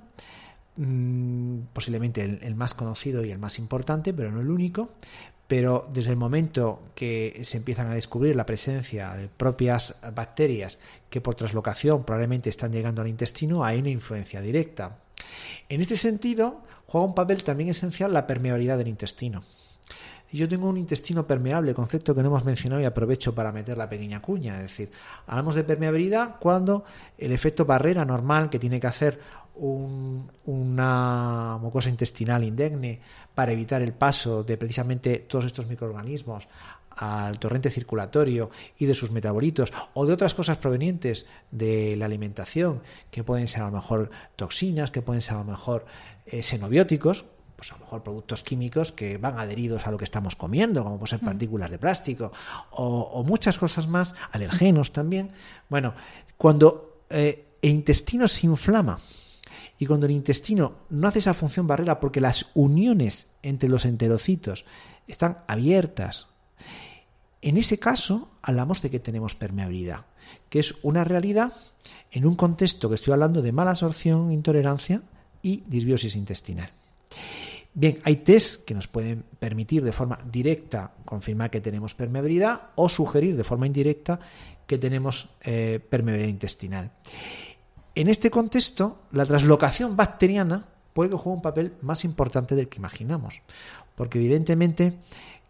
mm, posiblemente el, más conocido y el más importante, pero no el único pero desde el momento que se empiezan a descubrir la presencia de propias bacterias que por traslocación probablemente están llegando al intestino, hay una influencia directa. En este sentido, juega un papel también esencial la permeabilidad del intestino. Yo tengo un intestino permeable, concepto que no hemos mencionado y aprovecho para meter la pequeña cuña, es decir, hablamos de permeabilidad cuando el efecto barrera normal que tiene que hacer una mucosa intestinal indegne para evitar el paso de precisamente todos estos microorganismos al torrente circulatorio y de sus metabolitos o de otras cosas provenientes de la alimentación que pueden ser a lo mejor toxinas, que pueden ser a lo mejor eh, xenobióticos, pues a lo mejor productos químicos que van adheridos a lo que estamos comiendo, como pueden ser mm. partículas de plástico o, muchas cosas más, alergenos también. Bueno, cuando eh, el intestino se inflama, y cuando el intestino no hace esa función barrera porque las uniones entre los enterocitos están abiertas, en ese caso hablamos de que tenemos permeabilidad, que es una realidad en un contexto que estoy hablando de mala absorción, intolerancia y disbiosis intestinal. Bien, hay test que nos pueden permitir de forma directa confirmar que tenemos permeabilidad o sugerir de forma indirecta que tenemos eh, permeabilidad intestinal. En este contexto, la translocación bacteriana puede que juegue un papel más importante del que imaginamos, porque evidentemente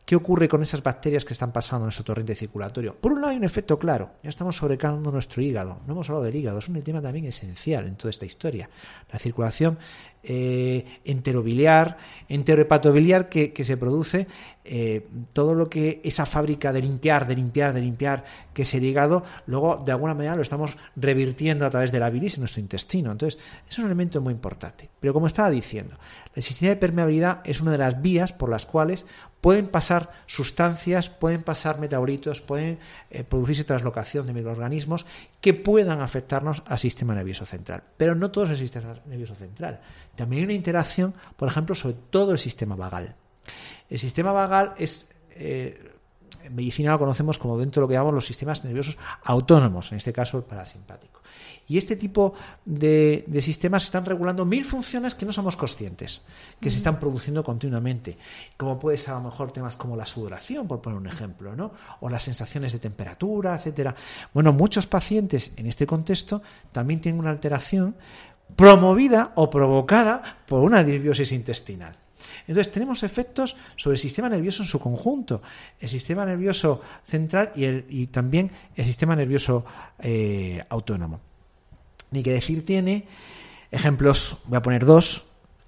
¿Qué ocurre con esas bacterias que están pasando en nuestro torrente circulatorio? Por un lado hay un efecto claro, ya estamos sobrecargando nuestro hígado. No hemos hablado del hígado, es un tema también esencial en toda esta historia. La circulación eh, enterobiliar, enterohepatobiliar que, se produce, eh, todo lo que esa fábrica de limpiar, de limpiar, de limpiar, que es el hígado, luego de alguna manera lo estamos revirtiendo a través de la bilis en nuestro intestino. Entonces, es un elemento muy importante. Pero como estaba diciendo, el sistema de permeabilidad es una de las vías por las cuales pueden pasar sustancias, pueden pasar metabolitos, pueden eh, producirse translocación de microorganismos que puedan afectarnos al sistema nervioso central. Pero no todo es el sistema nervioso central. También hay una interacción, por ejemplo, sobre todo el sistema vagal. El sistema vagal es... Eh, medicina lo conocemos como dentro de lo que llamamos los sistemas nerviosos autónomos, en este caso el parasimpático. Y este tipo de, sistemas están regulando mil funciones que no somos conscientes, que se están produciendo continuamente, como puede ser a lo mejor temas como la sudoración, por poner un ejemplo, ¿no? o las sensaciones de temperatura, etcétera. Bueno, muchos pacientes en este contexto también tienen una alteración promovida o provocada por una disbiosis intestinal. Entonces tenemos efectos sobre el sistema nervioso en su conjunto, el sistema nervioso central y, el, y también el sistema nervioso eh, autónomo. Ni que decir tiene ejemplos, voy a poner dos,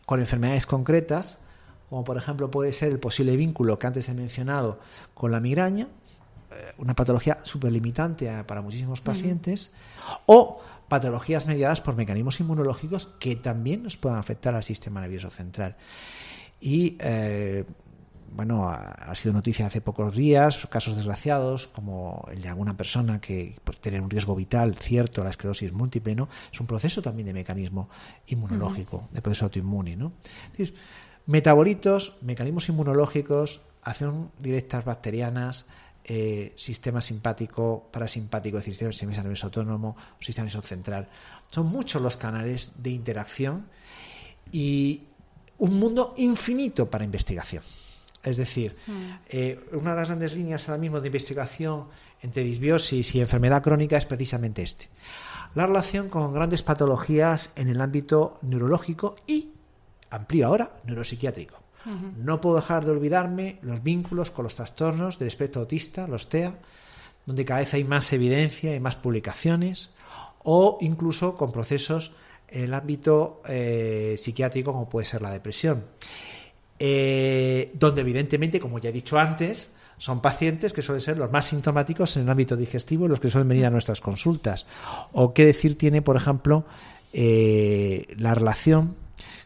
con enfermedades concretas, como por ejemplo puede ser el posible vínculo que antes he mencionado con la migraña, eh, una patología superlimitante para muchísimos pacientes, o patologías mediadas por mecanismos inmunológicos que también nos puedan afectar al sistema nervioso central. Y eh, bueno, ha, sido noticia hace pocos días, casos desgraciados, como el de alguna persona que pues, tiene un riesgo vital cierto, la esclerosis múltiple, ¿no? Es un proceso también de mecanismo inmunológico, de proceso autoinmune, ¿no? metabolitos, mecanismos inmunológicos, acción directas bacterianas, eh, sistema simpático, parasimpático, es decir, sistema nervioso autónomo, sistema nervioso central. Son muchos los canales de interacción y un mundo infinito para investigación. Es decir, mm. eh, una de las grandes líneas ahora mismo de investigación entre disbiosis y enfermedad crónica es precisamente este. La relación con grandes patologías en el ámbito neurológico y, amplio ahora, neuropsiquiátrico. No puedo dejar de olvidarme los vínculos con los trastornos del espectro autista, los TEA, donde cada vez hay más evidencia y más publicaciones, o incluso con procesos en el ámbito eh, psiquiátrico como puede ser la depresión. Eh, donde evidentemente, como ya he dicho antes, son pacientes que suelen ser los más sintomáticos en el ámbito digestivo los que suelen venir a nuestras consultas. O qué decir tiene, por ejemplo, eh, la relación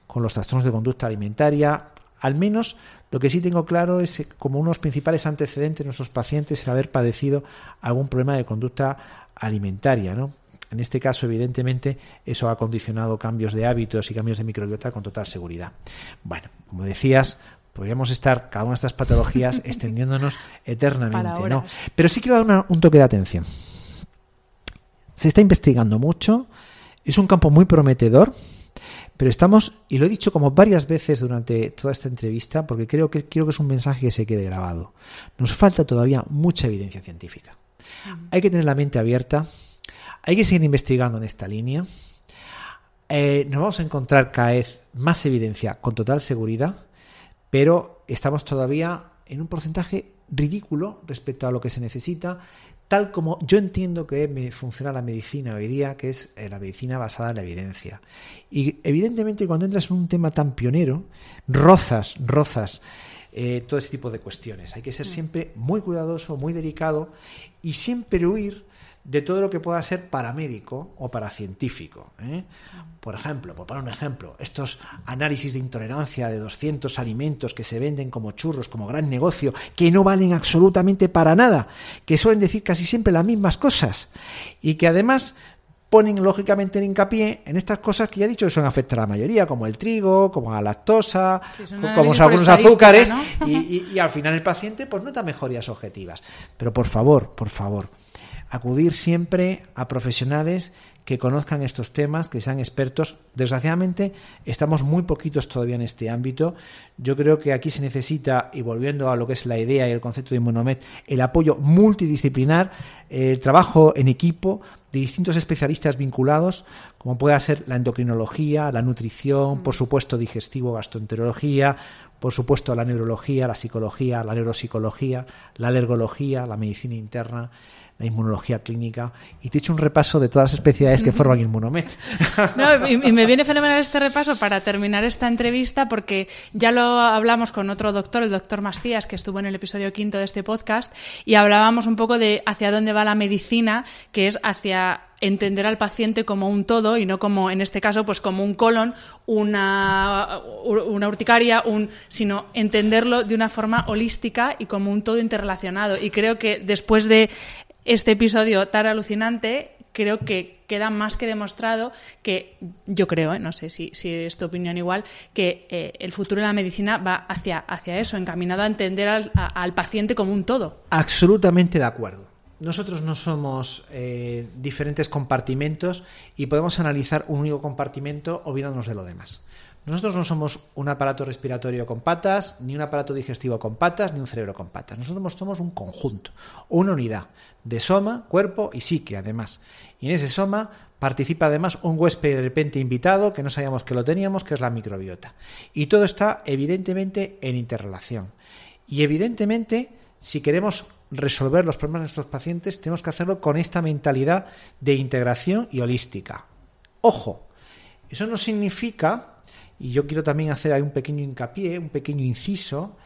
con los trastornos de conducta alimentaria. Al menos lo que sí tengo claro es como unos principales antecedentes de nuestros pacientes el haber padecido algún problema de conducta alimentaria, ¿no? En este caso, evidentemente, eso ha condicionado cambios de hábitos y cambios de microbiota con total seguridad. Bueno, como decías, podríamos estar cada una de estas patologías extendiéndonos eternamente, ¿no? Pero sí quiero dar un toque de atención. Se está investigando mucho, es un campo muy prometedor, pero estamos, y lo he dicho como varias veces durante toda esta entrevista, porque creo que quiero que es un mensaje que se quede grabado. Nos falta todavía mucha evidencia científica. Hay que tener la mente abierta, hay que seguir investigando en esta línea. Eh, nos vamos a encontrar cada vez más evidencia con total seguridad, pero estamos todavía en un porcentaje ridículo respecto a lo que se necesita, tal como yo entiendo que funciona la medicina hoy día, que es eh, la medicina basada en la evidencia. Y evidentemente cuando entras en un tema tan pionero, rozas, rozas eh, todo ese tipo de cuestiones. Hay que ser mm. siempre muy cuidadoso, muy delicado y siempre huir de todo lo que pueda ser paramédico o paracientífico. ¿eh? Por ejemplo, por poner un ejemplo, estos análisis de intolerancia de 200 alimentos que se venden como churros, como gran negocio, que no valen absolutamente para nada, que suelen decir casi siempre las mismas cosas y que además ponen lógicamente el hincapié en estas cosas que ya he dicho que son afectan a la mayoría, como el trigo, como la lactosa, como algunos azúcares, y, al final el paciente pues nota mejorías objetivas. Pero por favor, por favor, acudir siempre a profesionales que conozcan estos temas, que sean expertos. Desgraciadamente, estamos muy poquitos todavía en este ámbito. Yo creo que aquí se necesita, y volviendo a lo que es la idea y el concepto de Inmunomed, el apoyo multidisciplinar, el trabajo en equipo de distintos especialistas vinculados, como pueda ser la endocrinología, la nutrición, por supuesto digestivo, gastroenterología, por supuesto la neurología, la psicología, la neuropsicología, la alergología, la medicina interna la inmunología clínica y te he hecho un repaso de todas las especialidades que forman Inmunomed. No, y, me viene fenomenal este repaso para terminar esta entrevista porque ya lo hablamos con otro doctor, el doctor Macías, que estuvo en el episodio quinto de este podcast y hablábamos un poco de hacia dónde va la medicina, que es hacia entender al paciente como un todo y no como, en este caso, pues como un colon, una, una urticaria, un, sino entenderlo de una forma holística y como un todo interrelacionado. Y creo que después de este episodio tan alucinante, creo que queda más que demostrado que, yo creo, ¿eh? no sé si, es tu opinión igual, que eh, el futuro de la medicina va hacia, hacia eso, encaminado a entender al, paciente como un todo. Absolutamente de acuerdo. Nosotros no somos eh, diferentes compartimentos y podemos analizar un único compartimento olvidándonos de lo demás. Nosotros no somos un aparato respiratorio con patas, ni un aparato digestivo con patas, ni un cerebro con patas. Nosotros somos un conjunto, una unidad de soma, cuerpo y psique, además. Y en ese soma participa además un huésped de repente invitado que no sabíamos que lo teníamos, que es la microbiota. Y todo está evidentemente en interrelación. Y evidentemente, si queremos resolver los problemas de nuestros pacientes, tenemos que hacerlo con esta mentalidad de integración y holística. Ojo, eso no significa y yo quiero también hacer ahí un pequeño hincapié, un pequeño inciso,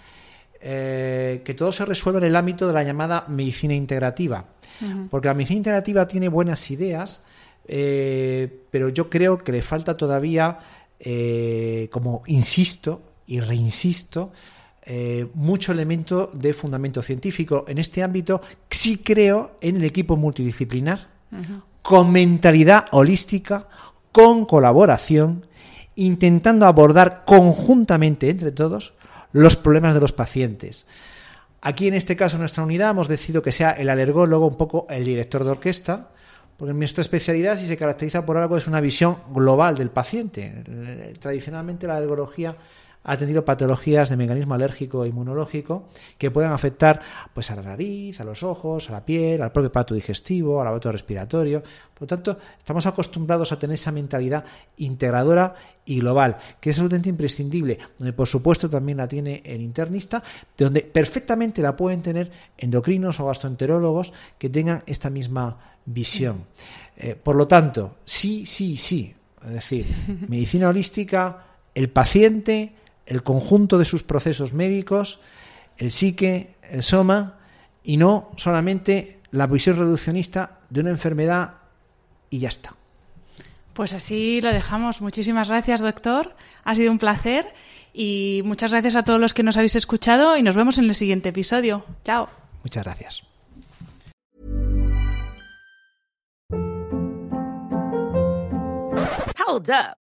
eh, que todo se resuelve en el ámbito de la llamada medicina integrativa. Porque la medicina integrativa tiene buenas ideas, eh, pero yo creo que le falta todavía, eh, como insisto y reinsisto, mucho elemento de fundamento científico. En este ámbito sí creo en el equipo multidisciplinar, con mentalidad holística, con colaboración intentando abordar conjuntamente entre todos los problemas de los pacientes. Aquí en este caso, en nuestra unidad, hemos decidido que sea el alergólogo un poco el director de orquesta, porque nuestra especialidad, si se caracteriza por algo, es una visión global del paciente. Tradicionalmente la alergología ha tenido patologías de mecanismo alérgico e inmunológico que pueden afectar pues, a la nariz, a los ojos, a la piel, al propio pato digestivo, al aparato respiratorio. Por lo tanto, estamos acostumbrados a tener esa mentalidad integradora y global, que es absolutamente imprescindible, donde por supuesto también la tiene el internista, donde perfectamente la pueden tener endocrinos o gastroenterólogos que tengan esta misma visión. Eh, por lo tanto, sí, sí, sí, es decir, medicina holística, el paciente, el conjunto de sus procesos médicos, el psique, el soma, y no solamente la visión reduccionista de una enfermedad y ya está. Pues así lo dejamos. Muchísimas gracias, doctor. Ha sido un placer y muchas gracias a todos los que nos habéis escuchado y nos vemos en el siguiente episodio. Chao. Muchas gracias. Hold up.